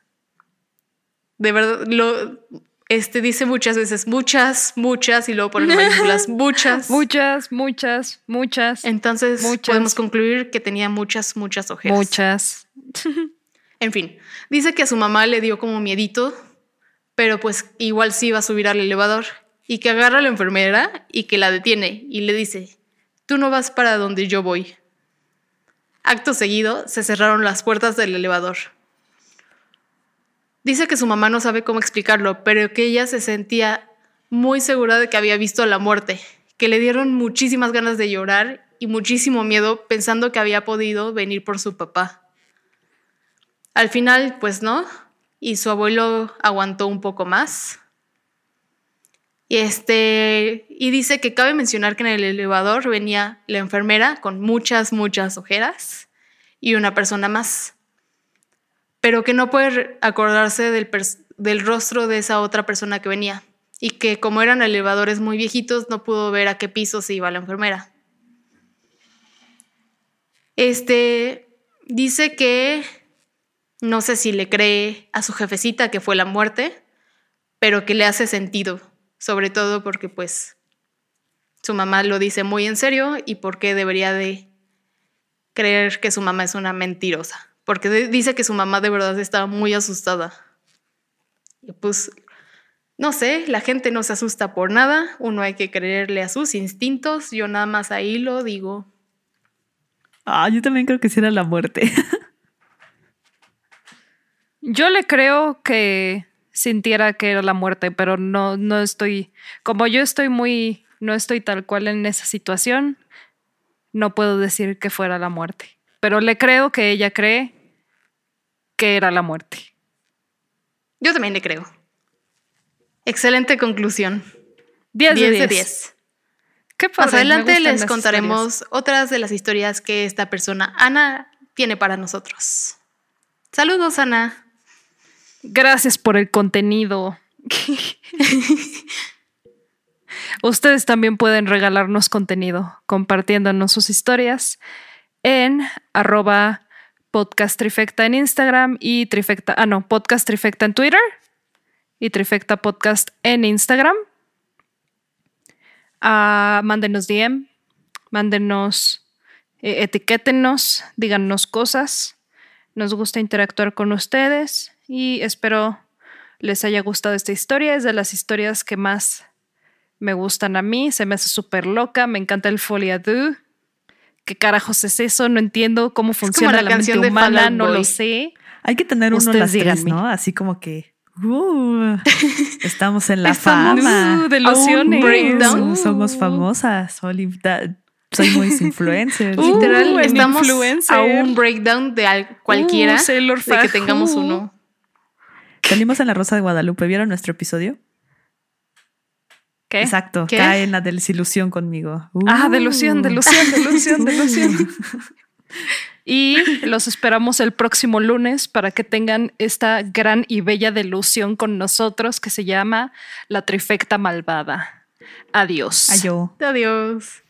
De verdad, lo, este dice muchas veces muchas, muchas y luego pone mayúsculas muchas. muchas, muchas, muchas. Entonces podemos concluir que tenía muchas, muchas ojeras. Muchas. en fin, dice que a su mamá le dio como miedito, pero pues igual sí iba a subir al elevador y que agarra a la enfermera y que la detiene y le dice, tú no vas para donde yo voy. Acto seguido, se cerraron las puertas del elevador. Dice que su mamá no sabe cómo explicarlo, pero que ella se sentía muy segura de que había visto la muerte, que le dieron muchísimas ganas de llorar y muchísimo miedo pensando que había podido venir por su papá. Al final, pues no, y su abuelo aguantó un poco más. Y, este, y dice que cabe mencionar que en el elevador venía la enfermera con muchas, muchas ojeras y una persona más, pero que no puede acordarse del, del rostro de esa otra persona que venía y que como eran elevadores muy viejitos no pudo ver a qué piso se iba la enfermera. Este dice que no sé si le cree a su jefecita que fue la muerte, pero que le hace sentido, sobre todo porque pues su mamá lo dice muy en serio y porque debería de creer que su mamá es una mentirosa, porque dice que su mamá de verdad estaba muy asustada. Y pues no sé, la gente no se asusta por nada, uno hay que creerle a sus instintos, yo nada más ahí lo digo. Ah, yo también creo que sí era la muerte. yo le creo que sintiera que era la muerte, pero no, no estoy, como yo estoy muy, no estoy tal cual en esa situación, no puedo decir que fuera la muerte, pero le creo que ella cree que era la muerte. Yo también le creo. Excelente conclusión. 10 de 10. Qué Más adelante les contaremos otras de las historias que esta persona, Ana, tiene para nosotros. Saludos, Ana. Gracias por el contenido. Ustedes también pueden regalarnos contenido compartiéndonos sus historias en arroba podcast trifecta en Instagram y trifecta, ah no, podcast trifecta en Twitter y Trifecta Podcast en Instagram. Uh, mándenos DM, mándenos, eh, etiquétenos, díganos cosas. Nos gusta interactuar con ustedes y espero les haya gustado esta historia. Es de las historias que más me gustan a mí. Se me hace súper loca. Me encanta el folia du. ¿Qué carajos es eso? No entiendo cómo funciona la, mente humana, no lo sé. Hay que tener uno de las tres, ¿no? Así como que Uh, estamos en la fama. de uh, somos famosas. soy muy influencer. Uh, Literal, estamos a un breakdown de cualquiera de que tengamos uno. Salimos en la Rosa de Guadalupe. ¿Vieron nuestro episodio? ¿Qué? Exacto. Cae en la desilusión conmigo. Ah, delusión, delusión, delusión, delusión. Y los esperamos el próximo lunes para que tengan esta gran y bella delusión con nosotros que se llama La Trifecta Malvada. Adiós. Adiós. Adiós.